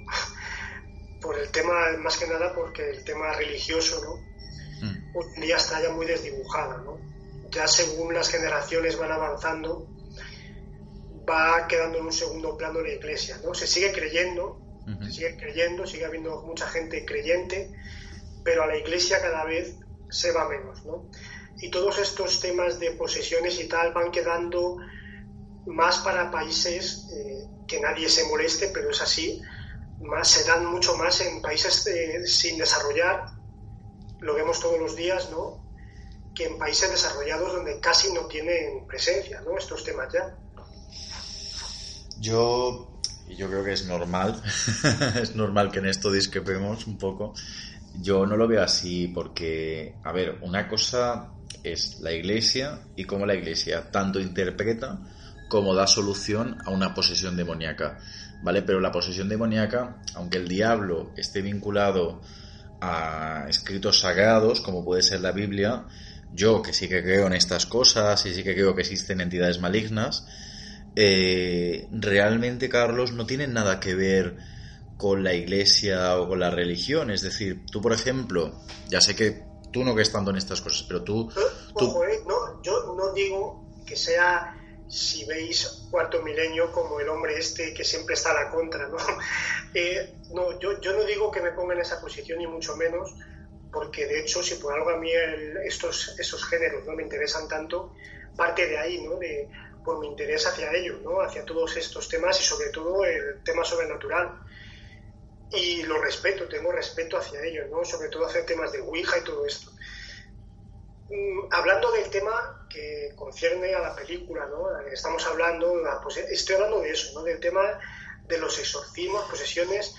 [laughs] por el tema, más que nada porque el tema religioso, ¿no? Mm. hoy en día está ya muy desdibujada. ¿no? Ya según las generaciones van avanzando, va quedando en un segundo plano la iglesia, ¿no? Se sigue creyendo, se sigue creyendo, sigue habiendo mucha gente creyente, pero a la iglesia cada vez se va menos, ¿no? Y todos estos temas de posesiones y tal van quedando más para países eh, que nadie se moleste, pero es así, más, se dan mucho más en países sin desarrollar, lo vemos todos los días, ¿no? que en países desarrollados donde casi no tienen presencia, ¿no? Estos temas ya. Yo, yo creo que es normal, [laughs] es normal que en esto discrepemos un poco. Yo no lo veo así porque, a ver, una cosa es la iglesia y cómo la iglesia tanto interpreta como da solución a una posesión demoníaca, ¿vale? Pero la posesión demoníaca, aunque el diablo esté vinculado a escritos sagrados, como puede ser la Biblia, yo que sí que creo en estas cosas y sí que creo que existen entidades malignas, eh, realmente, Carlos, no tienen nada que ver con la iglesia o con la religión. Es decir, tú, por ejemplo, ya sé que tú no crees tanto en estas cosas, pero tú... tú... Eh, no, yo no digo que sea, si veis cuarto milenio, como el hombre este que siempre está a la contra, ¿no? [laughs] Eh, no yo, yo no digo que me ponga en esa posición, ni mucho menos, porque de hecho, si por algo a mí estos, esos géneros no me interesan tanto, parte de ahí, ¿no? De, por mi interés hacia ello, ¿no? hacia todos estos temas y sobre todo el tema sobrenatural. Y lo respeto, tengo respeto hacia ello, ¿no? sobre todo hacia temas de Ouija y todo esto. Mm, hablando del tema que concierne a la película, ¿no? estamos hablando, estoy hablando de eso, ¿no? del tema de los exorcismos, posesiones.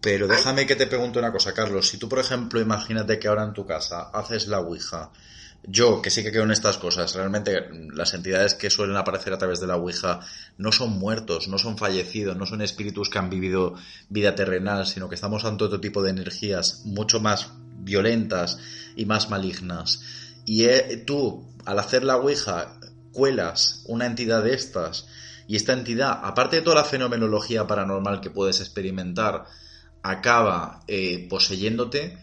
Pero déjame que te pregunte una cosa, Carlos. Si tú, por ejemplo, imagínate que ahora en tu casa haces la Ouija yo, que sí que creo en estas cosas, realmente las entidades que suelen aparecer a través de la Ouija no son muertos, no son fallecidos, no son espíritus que han vivido vida terrenal, sino que estamos ante otro tipo de energías mucho más violentas y más malignas. Y eh, tú, al hacer la Ouija, cuelas una entidad de estas, y esta entidad, aparte de toda la fenomenología paranormal que puedes experimentar, acaba eh, poseyéndote,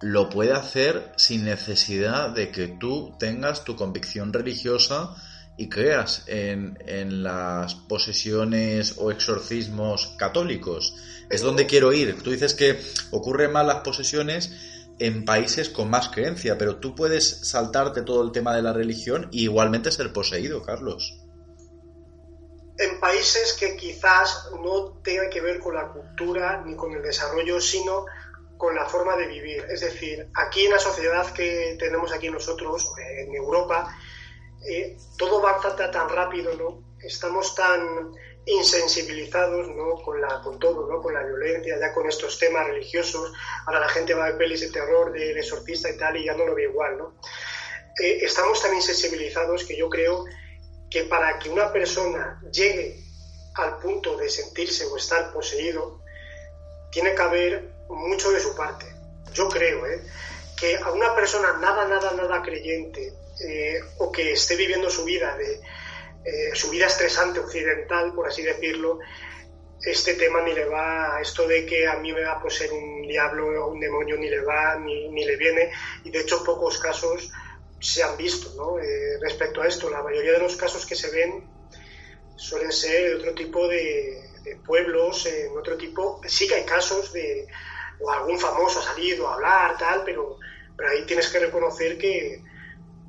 lo puede hacer sin necesidad de que tú tengas tu convicción religiosa y creas en, las posesiones o exorcismos católicos. Es donde quiero ir. Tú dices que ocurre más las posesiones en países con más creencia, pero tú puedes saltarte todo el tema de la religión y igualmente ser poseído, Carlos. En países que quizás no tengan que ver con la cultura ni con el desarrollo, sino con la forma de vivir. Es decir, aquí en la sociedad que tenemos aquí nosotros, en Europa, eh, todo va tan, tan rápido, ¿no? Estamos tan insensibilizados ¿no? con, la, con todo, ¿no? con la violencia, ya con estos temas religiosos. Ahora la gente va a ver pelis de terror, de, exorcista y tal, y ya no lo ve igual. ¿no? Eh, estamos tan insensibilizados que yo creo que para que una persona llegue al punto de sentirse o estar poseído, tiene que haber mucho de su parte. Yo creo ¿eh? que a una persona nada, nada, nada creyente eh, o que esté viviendo su vida, de, eh, su vida estresante occidental, por así decirlo, este tema ni le va, esto de que a mí me va a poseer un diablo o un demonio ni le va, ni, ni, le viene, y de hecho pocos casos se han visto ¿no? respecto a esto. La mayoría de los casos que se ven suelen ser de otro tipo de, de pueblos, en otro tipo, sí que hay casos de, o algún famoso ha salido a hablar, tal, pero, pero ahí tienes que reconocer que,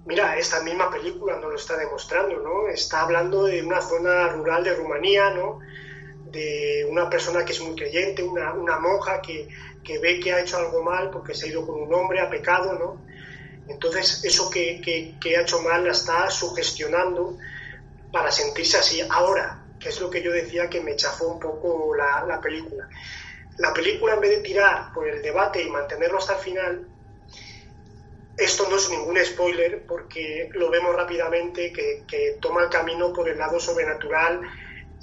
mira, esta misma película no lo está demostrando, ¿no? Está hablando de una zona rural de Rumanía, ¿no? De una persona que es muy creyente, una, una monja que, que, ve que ha hecho algo mal porque se ha ido con un hombre, ha pecado, ¿no? Entonces, eso que, que, que ha hecho mal la está sugestionando para sentirse así. Ahora, que es lo que yo decía que me chafó un poco la, la película la película en vez de tirar por el debate y mantenerlo hasta el final, esto no es ningún spoiler porque lo vemos rápidamente que, toma el camino por el lado sobrenatural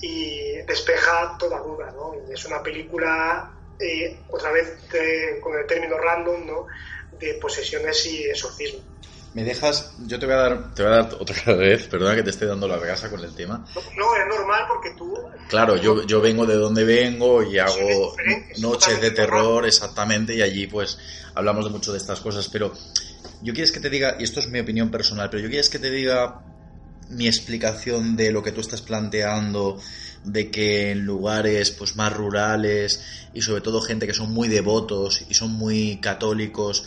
y despeja toda duda. ¿no? es una película, eh, otra vez con el término random, ¿no? de posesiones y exorcismo. Me dejas, yo te voy a dar, te voy a dar otra [laughs] vez, perdona que te esté dando la casa con el tema. No, es normal porque tú... Claro, yo, yo vengo de donde vengo y hago noches de terror, exactamente, y allí pues hablamos de mucho de estas cosas, pero yo quieres que te diga, y esto es mi opinión personal, pero yo quieres que te diga mi explicación de lo que tú estás planteando, de que en lugares pues más rurales y sobre todo gente que son muy devotos y son muy católicos,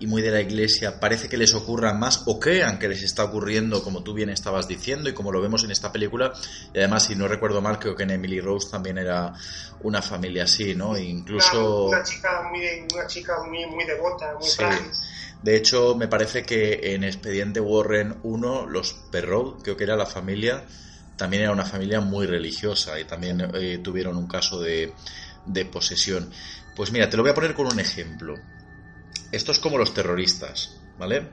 y muy de la iglesia parece que les ocurra más o crean que les está ocurriendo como tú bien estabas diciendo y como lo vemos en esta película. Y además si no recuerdo mal creo que en Emily Rose también era una familia así no incluso una, chica muy una chica muy, muy devota muy sí. de hecho me parece que en Expediente Warren 1 los Perrault creo que era la familia también era una familia muy religiosa y también eh, tuvieron un caso de, de posesión. Pues mira te lo voy a poner con un ejemplo esto es como los terroristas, ¿vale?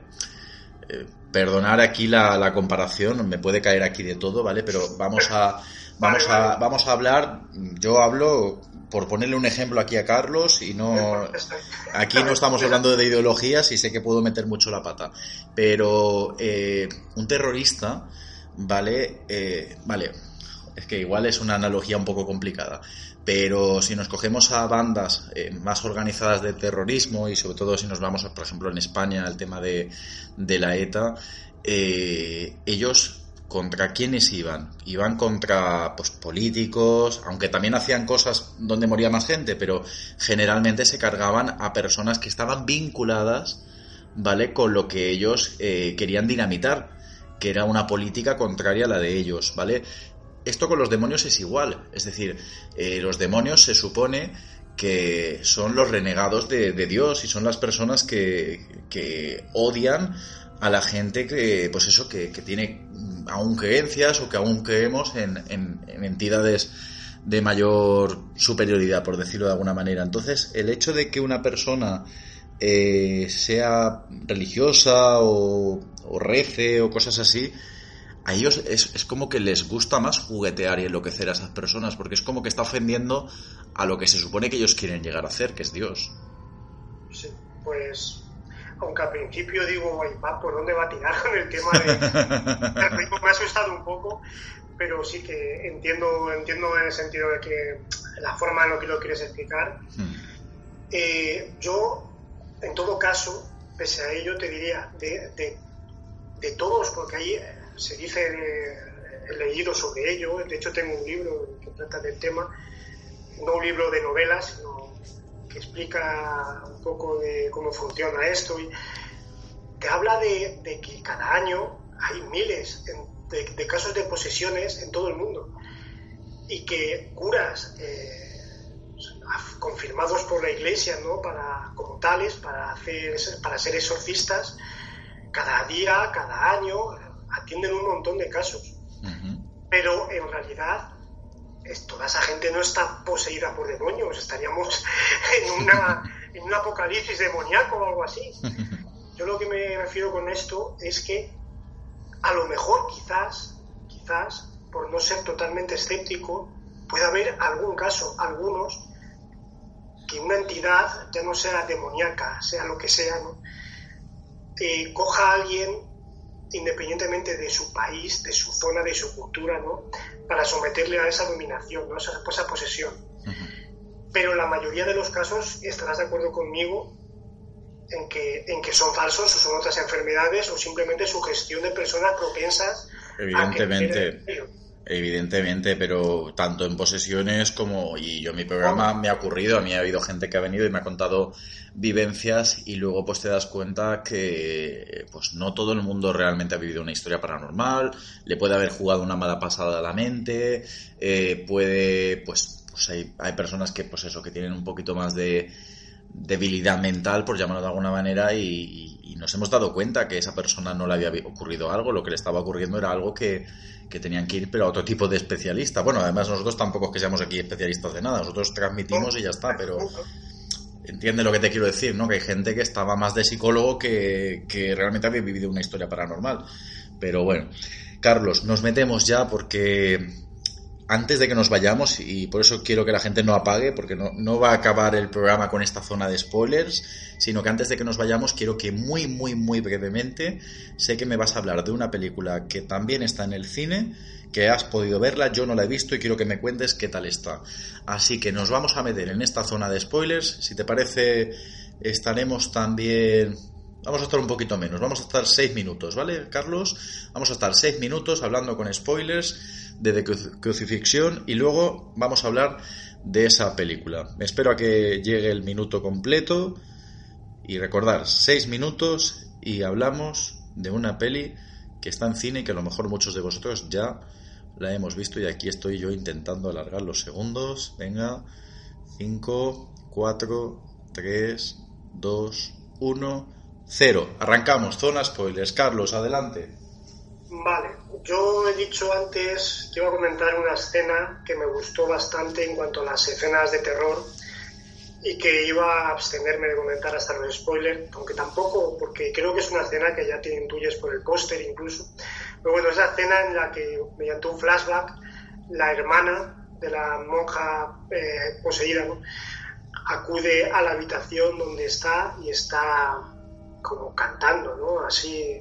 Eh, perdonar aquí la, comparación, me puede caer aquí de todo, ¿vale? Pero vamos a, vamos a, vamos a hablar, yo hablo por ponerle un ejemplo aquí a Carlos y no aquí no estamos hablando de ideologías y sé que puedo meter mucho la pata pero eh, un terrorista vale eh, vale es que igual es una analogía un poco complicada pero si nos cogemos a bandas eh, más organizadas de terrorismo y sobre todo si nos vamos, por ejemplo, en España, al tema de, la ETA, eh, ellos contra quiénes iban? Iban contra pues, políticos, aunque también hacían cosas donde moría más gente, pero generalmente se cargaban a personas que estaban vinculadas, ¿vale? Con lo que ellos eh, querían dinamitar, que era una política contraria a la de ellos, ¿vale? Esto con los demonios es igual. Es decir, eh, los demonios se supone que son los renegados de, Dios y son las personas que, que, odian a la gente que, pues eso, que, tiene aún creencias o que aún creemos en, en, entidades de mayor superioridad, por decirlo de alguna manera. Entonces, el hecho de que una persona eh, sea religiosa o, o, rece o cosas así, a ellos es, es, como que les gusta más juguetear y enloquecer a esas personas, porque es como que está ofendiendo a lo que se supone que ellos quieren llegar a hacer, que es Dios. Sí, pues, aunque al principio digo, va, ¿por dónde va a tirar con el tema de... [laughs] me ha asustado un poco, pero sí que entiendo, entiendo en el sentido de que la forma en lo que lo quieres explicar. Hmm. Eh, yo, en todo caso, pese a ello, te diría, de, de, de todos, porque ahí se dice, he leído sobre ello, de hecho tengo un libro que trata del tema, no un libro de novelas, sino que explica un poco de cómo funciona esto. Y te habla de, que cada año hay miles de, de, casos de posesiones en todo el mundo. Y que curas eh, confirmados por la iglesia ¿no? para, como tales para, hacer, para ser exorcistas cada día, cada año, atienden un montón de casos. Pero en realidad toda esa gente no está poseída por demonios, estaríamos [laughs] en, una, en un apocalipsis demoníaco o algo así. [laughs] Yo lo que me refiero con esto es que a lo mejor quizás, quizás, por no ser totalmente escéptico, puede haber algún caso, algunos, que una entidad, ya no sea demoníaca, sea lo que sea, ¿no? Eh, coja a alguien independientemente de su país, de su zona, de su cultura, ¿no? Para someterle a esa dominación, ¿no? Esa, esa posesión. Pero la mayoría de los casos estarás de acuerdo conmigo en que, en que son falsos o son otras enfermedades o simplemente su gestión de personas propensas Evidentemente. Evidentemente, pero tanto en posesiones como, y yo mi programa me ha ocurrido, a mí ha habido gente que ha venido y me ha contado vivencias y luego pues te das cuenta que pues no todo el mundo realmente ha vivido una historia paranormal, le puede haber jugado una mala pasada a la mente, eh, puede, pues, pues hay, hay personas que pues eso, que tienen un poquito más de debilidad mental, por llamarlo de alguna manera, y, y, nos hemos dado cuenta que esa persona no le había ocurrido algo, lo que le estaba ocurriendo era algo que, que tenían que ir, pero a otro tipo de especialista. Bueno, además nosotros tampoco es que seamos aquí especialistas de nada, nosotros transmitimos y ya está, pero entiende lo que te quiero decir, ¿no? Que hay gente que estaba más de psicólogo que, que realmente había vivido una historia paranormal. Pero bueno, Carlos, nos metemos ya porque antes de que nos vayamos, y por eso quiero que la gente no apague, porque no, no, va a acabar el programa con esta zona de spoilers, sino que antes de que nos vayamos quiero que muy, muy, muy brevemente, sé que me vas a hablar de una película que también está en el cine, que has podido verla, yo no la he visto y quiero que me cuentes qué tal está. Así que nos vamos a meter en esta zona de spoilers, si te parece estaremos también Vamos a estar un poquito menos, vamos a estar seis minutos, ¿vale, Carlos? Vamos a estar seis minutos hablando con spoilers de The Crucifixión y luego vamos a hablar de esa película. Espero a que llegue el minuto completo y recordar, seis minutos y hablamos de una peli que está en cine y que a lo mejor muchos de vosotros ya la hemos visto y aquí estoy yo intentando alargar los segundos. Venga, 5, 4, 3, 2, 1 Cero. Arrancamos. Zona spoilers. Carlos, adelante. Vale. Yo he dicho antes que iba a comentar una escena que me gustó bastante en cuanto a las escenas de terror y que iba a abstenerme de comentar hasta los spoilers, aunque tampoco, porque creo que es una escena que ya te intuyes por el póster incluso. Pero bueno, esa escena en la que, mediante un flashback, la hermana de la monja eh, poseída acude a la habitación donde está y está como cantando, ¿no? Así,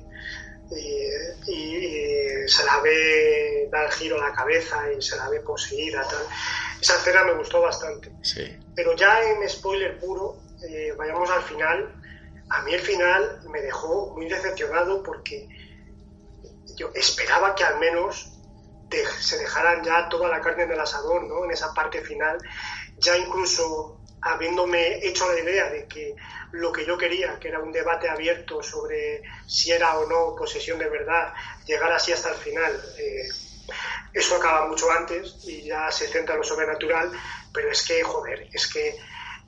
y, se la ve dar giro a la cabeza y se la ve poseída. Tal. Esa escena me gustó bastante. Sí. Pero ya en spoiler puro, eh, vayamos al final. A mí el final me dejó muy decepcionado porque yo esperaba que al menos se dejaran ya toda la carne del asador, ¿no? En esa parte final, ya incluso habiéndome hecho la idea de que lo que yo quería, que era un debate abierto sobre si era o no posesión de verdad, llegar así hasta el final, eh, eso acaba mucho antes y ya se centra en lo sobrenatural, pero es que, joder, es que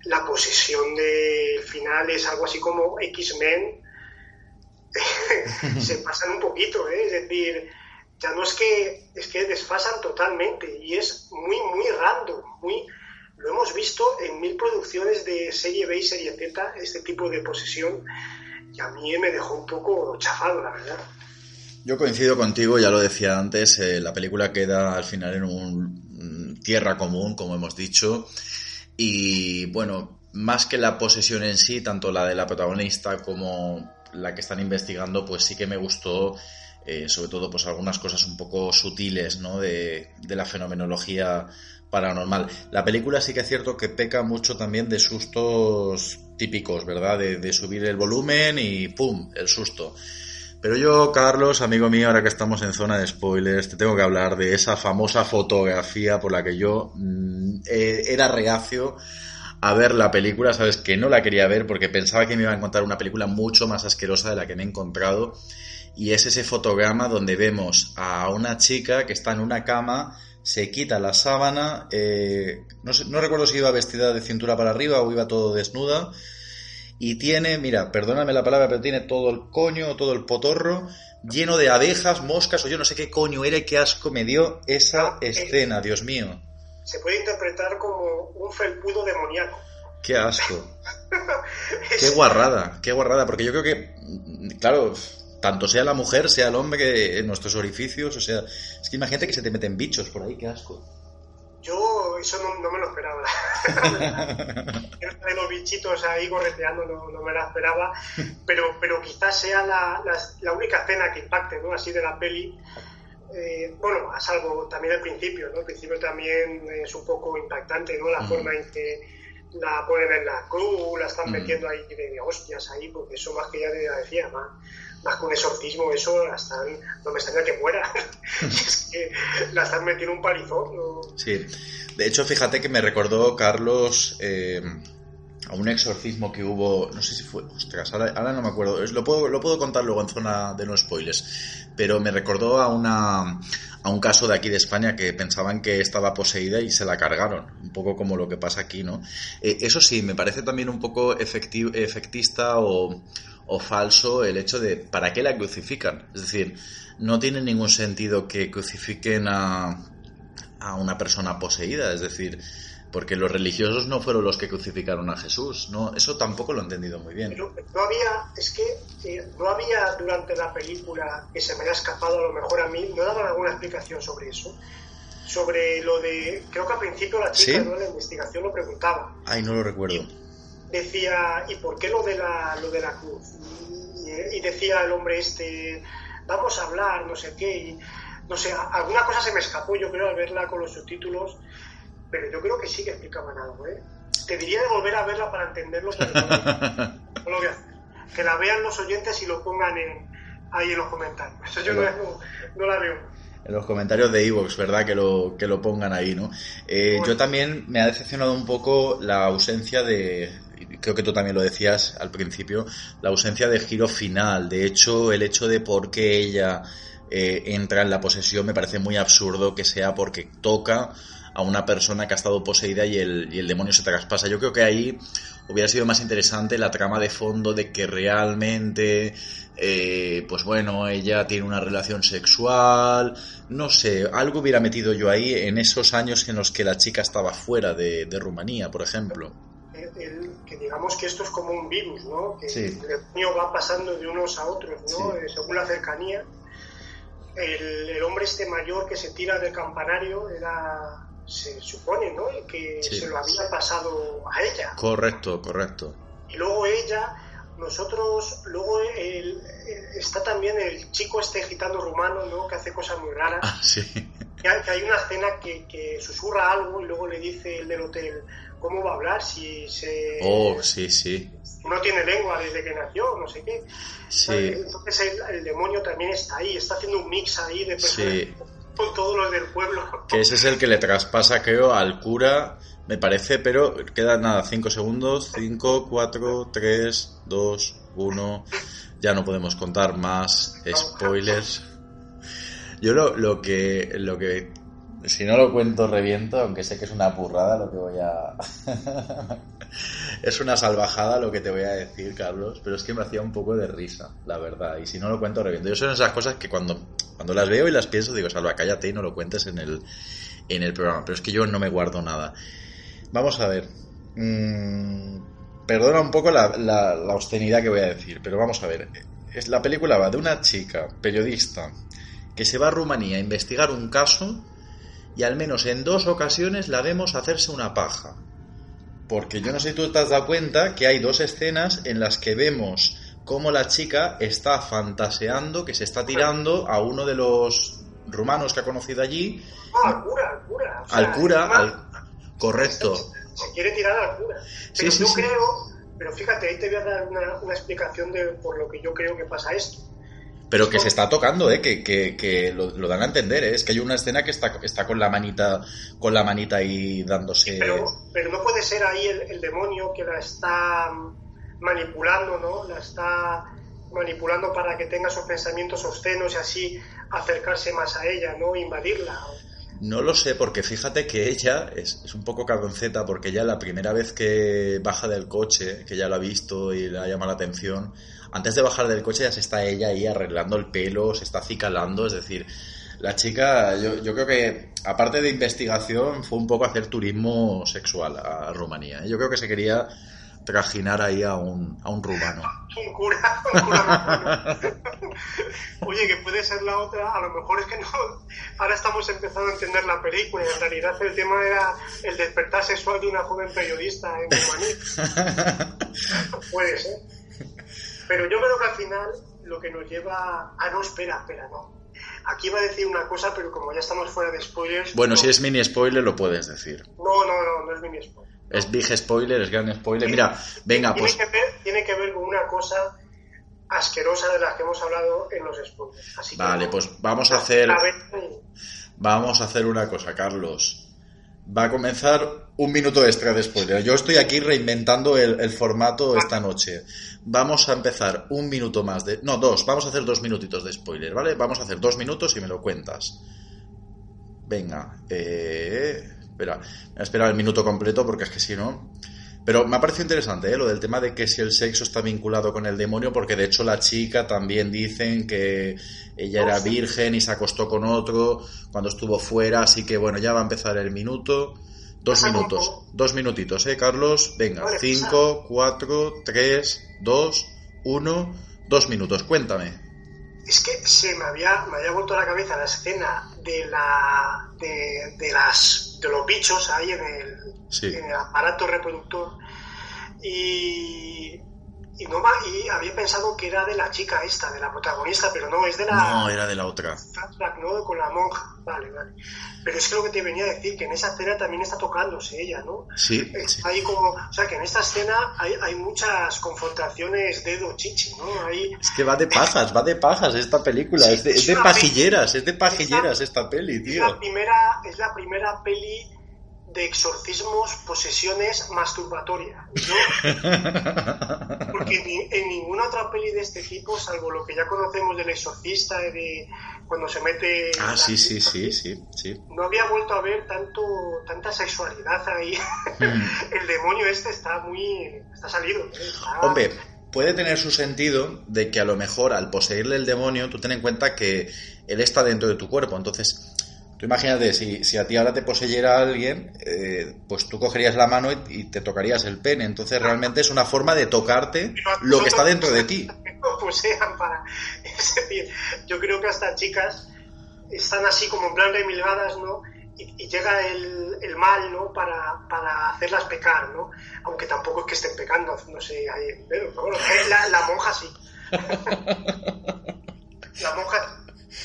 la posesión del final es algo así como X-Men, [laughs] se pasan un poquito, ¿eh? es decir, ya no es que, es que desfasan totalmente y es muy, muy random, muy... Lo hemos visto en mil producciones de serie B y serie Z, este tipo de posesión, y a mí me dejó un poco chafado, la verdad. Yo coincido contigo, ya lo decía antes, eh, la película queda al final en un tierra común, como hemos dicho, y bueno, más que la posesión en sí, tanto la de la protagonista como la que están investigando, pues sí que me gustó, eh, sobre todo pues algunas cosas un poco sutiles, ¿no? De, de la fenomenología paranormal. La película sí que es cierto que peca mucho también de sustos típicos, ¿verdad? De, subir el volumen y ¡pum! el susto. Pero yo, Carlos, amigo mío, ahora que estamos en zona de spoilers, te tengo que hablar de esa famosa fotografía por la que yo mm, eh, era reacio a ver la película, sabes que no la quería ver porque pensaba que me iba a encontrar una película mucho más asquerosa de la que me he encontrado. Y es ese fotograma donde vemos a una chica que está en una cama, se quita la sábana, eh, no, no recuerdo si iba vestida de cintura para arriba o iba todo desnuda, y tiene, mira, perdóname la palabra, pero tiene todo el coño, todo el potorro lleno de abejas, moscas o yo no sé qué coño era y qué asco me dio esa escena, Dios mío. Se puede interpretar como un felpudo demoníaco. Qué asco. [laughs] qué guarrada, qué guarrada, porque yo creo que, claro, tanto sea la mujer, sea el hombre, en nuestros orificios, o sea, es que imagínate que se te meten bichos por ahí, qué asco. Yo eso no, no me lo esperaba. [laughs] de los bichitos ahí correteando no, no, me la esperaba, pero, pero quizás sea la, la, la, única escena que impacte, ¿no? Así de la peli. Eh, bueno, a salvo también el principio, ¿no? El principio también es un poco impactante, ¿no? La mm. forma en que la ponen en la cruz, la están mm. metiendo ahí de hostias ahí, porque eso más que ya decía, más, más con exorcismo, eso la están, no me extraña que muera. [laughs] [laughs] es que la están metiendo un palizón. ¿no? Sí, de hecho, fíjate que me recordó Carlos eh, a un exorcismo que hubo, no sé si fue, ostras, ahora, ahora no me acuerdo, lo puedo, lo puedo contar luego en zona de no spoilers, pero me recordó a una a un caso de aquí de España que pensaban que estaba poseída y se la cargaron, un poco como lo que pasa aquí, ¿no? Eh, eso sí, me parece también un poco efectista o, o falso el hecho de ¿para qué la crucifican? Es decir, no tiene ningún sentido que crucifiquen a, a una persona poseída, es decir, porque los religiosos no fueron los que crucificaron a Jesús, no, eso tampoco lo he entendido muy bien. Pero no había, es que eh, no había durante la película que se me haya escapado a lo mejor a mí, no daban alguna explicación sobre eso, sobre lo de, creo que al principio la chica ¿Sí? ¿no? la investigación lo preguntaba. Ay, no lo recuerdo. Y decía, ¿y por qué lo de la, lo de la cruz? Y, y decía el hombre este, vamos a hablar, no sé qué, y, no sé, alguna cosa se me escapó yo creo al verla con los subtítulos pero yo creo que sí que explicaban algo, ¿eh? Te diría de volver a verla para entenderlo, pero no, lo voy a hacer. [laughs] Que la vean los oyentes y lo pongan en, ahí en los comentarios. Eso yo no, no, la veo. En los comentarios de Evox, ¿verdad? Que lo, que lo pongan ahí, ¿no? Eh. Yo también me ha decepcionado un poco la ausencia de, creo que tú también lo decías al principio, la ausencia de giro final. De hecho, el hecho de por qué ella eh, entra en la posesión me parece muy absurdo que sea porque toca a una persona que ha estado poseída y el, y el demonio se traspasa. Yo creo que ahí hubiera sido más interesante la trama de fondo de que realmente, eh, pues bueno, ella tiene una relación sexual, no sé, algo hubiera metido yo ahí en esos años en los que la chica estaba fuera de, de Rumanía, por ejemplo. El, el, que digamos que esto es como un virus, ¿no? Que Sí. el demonio va pasando de unos a otros, ¿no? Sí. Eh, según la cercanía. El, el hombre este mayor que se tira del campanario era se supone, ¿no? Que Sí. se lo había pasado a ella. Correcto, correcto. Y luego ella, nosotros, luego el- el- está también el chico este gitano rumano, ¿no? Que hace cosas muy raras. Ah, sí. Que hay, que hay una escena que, que susurra algo y luego le dice el del hotel, ¿cómo va a hablar si se... Oh, sí, sí. no tiene lengua desde que nació, no sé qué. Sí, Entonces el, el demonio también está ahí, está haciendo un mix ahí de personas sí. con todos los del pueblo. Que ese es el que le traspasa, creo, al cura, me parece, pero quedan nada, 5 segundos. 5, 4, 3, 2, 1. Ya no podemos contar más spoilers. Yo lo, lo que lo que si no lo cuento reviento, aunque sé que es una burrada lo que voy a... [laughs] es una salvajada lo que te voy a decir, Carlos, pero es que me hacía un poco de risa, la verdad. Y si no lo cuento reviento. Yo son esas cosas que cuando, cuando las veo y las pienso digo, salva, cállate y no lo cuentes en el, en el programa. Pero es que yo no me guardo nada. Vamos a ver. Mm, perdona un poco la, la, la obscenidad que voy a decir, pero vamos a ver. La película va de una chica, periodista, que se va a Rumanía a investigar un caso y al menos en dos ocasiones la vemos hacerse una paja. Porque yo no sé si tú te has dado cuenta que hay dos escenas en las que vemos cómo la chica está fantaseando que se está tirando a uno de los rumanos que ha conocido allí. Ah, al cura, al cura. O sea, al cura, al... correcto. Se quiere tirar al cura. Sí, Pero sí, yo sí. creo, pero fíjate, ahí te voy a dar una, una explicación de por lo que yo creo que pasa esto. Pero que se está tocando, ¿eh? que, que, que lo, lo dan a entender. ¿eh? Es que hay una escena que está, está con la manita con la manita ahí dándose. Pero, pero no puede ser ahí el, el demonio que la está manipulando, ¿no? La está manipulando para que tenga esos pensamientos obscenos y así acercarse más a ella, ¿no? Invadirla. No lo sé, porque fíjate que ella es, es un poco cabronceta, porque ya la primera vez que baja del coche, que ya la ha visto y le ha llamado la atención, antes de bajar del coche ya se está ella ahí arreglando el pelo, se está acicalando, es decir, la chica, yo, yo creo que, aparte de investigación, fue un poco hacer turismo sexual a Rumanía. ¿eh? Yo creo que se quería trajinar ahí a un, a un rumano. [laughs] Un cura, un cura rumano. [laughs] Oye, que puede ser la otra, a lo mejor es que no. Ahora estamos empezando a entender la película y en realidad el tema era el despertar sexual de una joven periodista en Rumanía. [laughs] Puede ser. Pero yo creo que al final lo que nos lleva. Ah, no, espera, espera, no. Aquí iba a decir una cosa, pero como ya estamos fuera de spoilers. Bueno, no, si es mini spoiler lo puedes decir. No, no, no, no es mini spoiler. Es big spoiler, es gran spoiler. Mira, venga, tiene pues Que ver, tiene que ver con una cosa asquerosa de las que hemos hablado en los spoilers. Así Vale, pues vamos a hacer a ver, vamos a hacer una cosa, Carlos. Va a comenzar un minuto extra de spoiler. Yo estoy aquí reinventando el, formato esta noche. Vamos a empezar un minuto más de... No, dos. Vamos a hacer dos minutitos de spoiler, ¿vale? Vamos a hacer dos minutos y me lo cuentas. Venga. Eh... Espera. Voy a esperar el minuto completo porque es que si no... Pero me ha parecido interesante ¿eh? lo del tema de que si el sexo está vinculado con el demonio, porque de hecho la chica también dicen que ella era virgen y se acostó con otro cuando estuvo fuera, así que bueno, ya va a empezar el minuto. Dos minutos, dos minutitos, ¿eh, Carlos? Venga, Vale, cinco, cuatro, tres, dos, uno, dos minutos, cuéntame. Es que se me había, me había vuelto a la cabeza la escena de la de, de las de los bichos ahí en el, Sí. en el aparato reproductor y y, no, y había pensado que era de la chica esta, de la protagonista, pero no, es de la No, era de la otra. ¿no? Con la monja. Vale, vale. Pero es que lo que te venía a decir, que en esa escena también está tocándose ella, ¿no? Sí, sí. Está ahí como, o sea, que en esta escena hay, hay muchas confrontaciones dedo-chichi, ¿no? Hay, Es que va de pajas, va de pajas esta película. Sí, es de, es es de pajilleras, es de pajilleras esta peli, Es tío. la primera, es la primera peli de exorcismos, posesiones, masturbatoria. ¿no? Porque ni- en ninguna otra peli de este tipo, salvo lo que ya conocemos del exorcista, de cuando se mete... Ah, sí, sí, sí, sí, sí. No había vuelto a ver tanto, tanta sexualidad ahí. Mm. El demonio este está muy... está salido. ¿eh? Está- Hombre, puede tener su sentido de que a lo mejor al poseerle el demonio, tú ten en cuenta que él está dentro de tu cuerpo. Entonces, tú imagínate, si, si a ti ahora te poseyera alguien, eh, pues tú cogerías la mano y, y te tocarías el pene. Entonces, realmente es una forma de tocarte lo que está dentro de ti. [laughs] para. Es decir, yo creo que hasta chicas están así como en plan remilgadas, ¿no? Y, y llega el, el mal, ¿no? Para, para hacerlas pecar, ¿no? Aunque tampoco es que estén pecando, no sé, ahí, pero bueno, la, la monja sí. [laughs] La monja,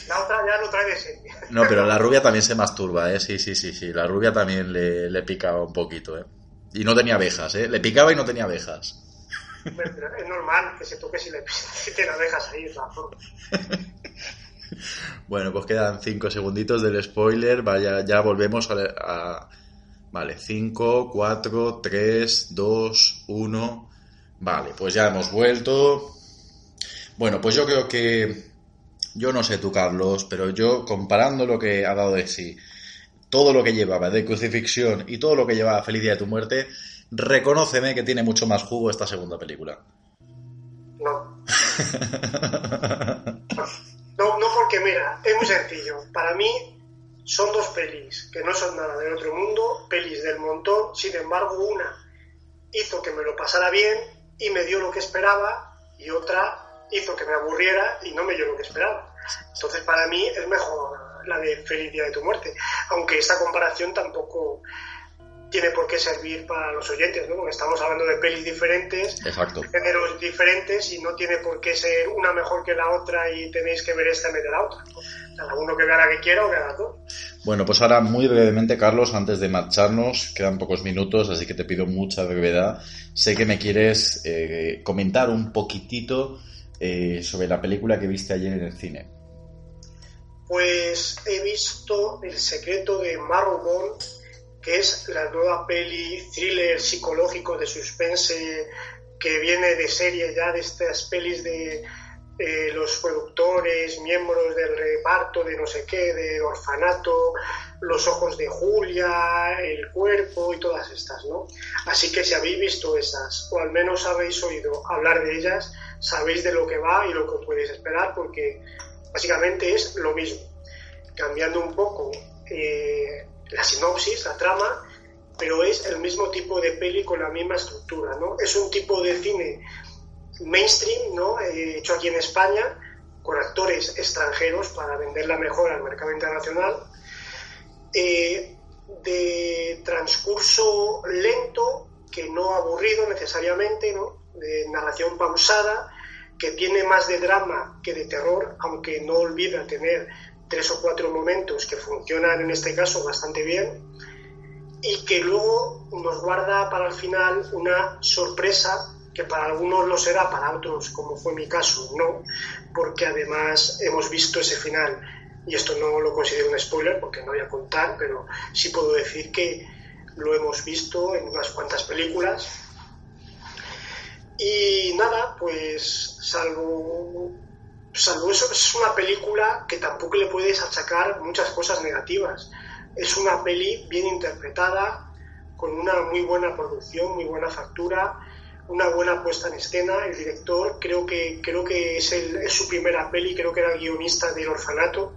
la otra ya lo trae de serie. No, pero la rubia también se masturba, ¿eh? Sí, sí, sí, sí. La rubia también le, le picaba un poquito, ¿eh? Y no tenía abejas, ¿eh? Le picaba y no tenía abejas. Pero es normal que se toque si, le, [laughs] si te la dejas ahí, de todas formas. [laughs] Bueno, pues quedan cinco segunditos del spoiler. Vaya, ya volvemos a. a- Vale, 5, 4, 3, 2, 1. Vale, pues ya hemos vuelto. Bueno, pues yo creo que. Yo no sé tú, Carlos, pero yo comparando lo que ha dado de sí, todo lo que llevaba de crucifixión y todo lo que llevaba Felicia de tu muerte, reconóceme que tiene mucho más jugo esta segunda película. No. no, no porque mira, es muy sencillo. Para mí son dos pelis que no son nada del otro mundo, pelis del montón, sin embargo una hizo que me lo pasara bien y me dio lo que esperaba y otra hizo que me aburriera y no me dio lo que esperaba. Entonces para mí es mejor la de Feliz Día de tu Muerte, aunque esta comparación tampoco tiene por qué servir para los oyentes, ¿no? Porque estamos hablando de pelis diferentes, géneros diferentes y no tiene por qué ser una mejor que la otra y tenéis que ver esta en vez de la otra. Cada uno que vea la que quiera o vea las dos. Bueno, pues ahora muy brevemente, Carlos, antes de marcharnos, quedan pocos minutos, así que te pido mucha brevedad. Sé que me quieres eh, comentar un poquitito eh, sobre la película que viste ayer en el cine. Pues he visto El secreto de Marrowbone que es la nueva peli thriller psicológico de suspense que viene de serie ya de estas pelis de los productores, miembros del reparto de no sé qué, de orfanato, los ojos de Julia, el cuerpo y todas estas, ¿no? Así que si habéis visto esas, o al menos habéis oído hablar de ellas, sabéis de lo que va y lo que podéis esperar, porque básicamente es lo mismo, cambiando un poco eh, la sinopsis, la trama, pero es el mismo tipo de peli con la misma estructura, ¿no? Es un tipo de cine mainstream, ¿no? Eh, hecho aquí en España, con actores extranjeros para venderla mejor al mercado internacional, eh, de transcurso lento, que no aburrido necesariamente, ¿no? De narración pausada, que tiene más de drama que de terror, aunque no olvida tener tres o cuatro momentos que funcionan en este caso bastante bien y que luego nos guarda para el final una sorpresa que para algunos lo será, para otros, como fue mi caso, no, porque además hemos visto ese final y esto no lo considero un spoiler porque no voy a contar, pero sí puedo decir que lo hemos visto en unas cuantas películas. Y nada, pues salvo eso, es una película que tampoco le puedes achacar muchas cosas negativas. Es una peli bien interpretada, con una muy buena producción, muy buena factura, una buena puesta en escena. El director creo que, creo que es, es su primera peli, creo que era el guionista del orfanato.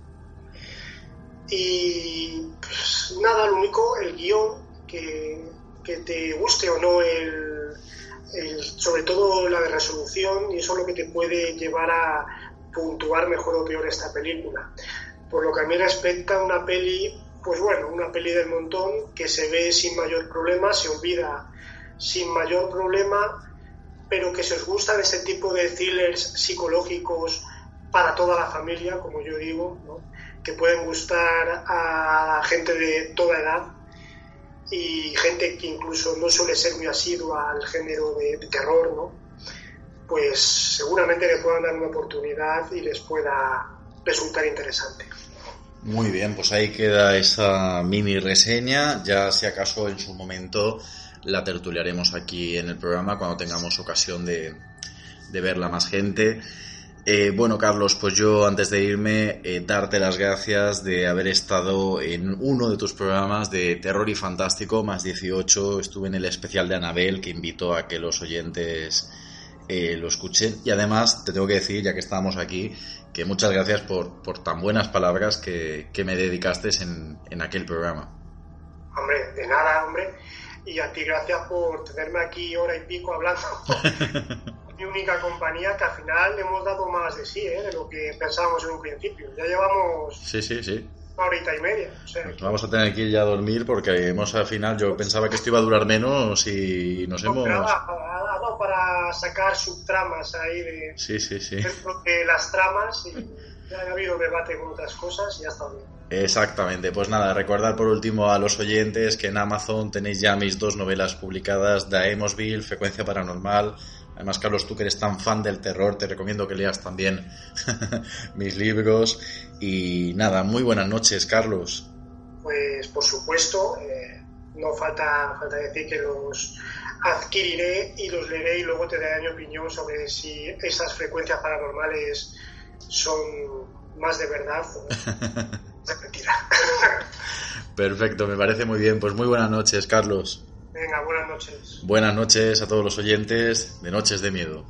Y pues, nada, lo único, el guion, que, que te guste o no el, el, sobre todo la de resolución, y eso es lo que te puede llevar a, puntuar mejor o peor esta película. Por lo que a mí respecta, una peli, pues bueno, una peli del montón que se ve sin mayor problema, se olvida sin mayor problema, pero que si os gustan ese tipo de thrillers psicológicos para toda la familia, como yo digo, que pueden gustar a gente de toda edad y gente que incluso no suele ser muy asidua al género de, de terror, ¿no? pues seguramente le puedan dar una oportunidad y les pueda resultar interesante. Muy bien, pues ahí queda esa mini reseña. Ya si acaso en su momento la tertuliaremos aquí en el programa cuando tengamos ocasión de, verla más gente. Eh, bueno, Carlos, pues yo antes de irme, eh, darte las gracias de haber estado en uno de tus programas de Terror y Fantástico, más 18. Estuve en el especial de Anabel, que invito a que los oyentes eh, lo escuchen. Y además, te tengo que decir, ya que estamos aquí, que muchas gracias por, por tan buenas palabras que, me dedicaste en, en aquel programa. Hombre, de nada, hombre. Y a ti gracias por tenerme aquí hora y pico hablando. [laughs] Mi única compañía que al final hemos dado más de sí, ¿eh? de lo que pensábamos en un principio. Ya llevamos... Sí, sí, sí una horita y media. vamos a tener que ir ya a dormir porque hemos al final, yo pensaba que esto iba a durar menos y nos hemos... ha, dado para sacar subtramas ahí de, sí, sí, sí. de las tramas y ya ha habido debate con otras cosas y ya está bien. Exactamente, pues nada, recordar por último a los oyentes que en Amazon tenéis ya mis dos novelas publicadas, Daemosville, Frecuencia Paranormal, Además, Carlos, tú que eres tan fan del terror, te recomiendo que leas también [laughs] mis libros. Y nada, muy buenas noches, Carlos. Pues por supuesto, eh, no falta, falta decir que los adquiriré y los leeré y luego te daré mi opinión sobre si esas frecuencias paranormales son más de verdad. [laughs] mentira. [laughs] Perfecto, me parece muy bien. Pues muy buenas noches, Carlos. Venga, buenas noches. Buenas noches a todos los oyentes de Noches de Miedo.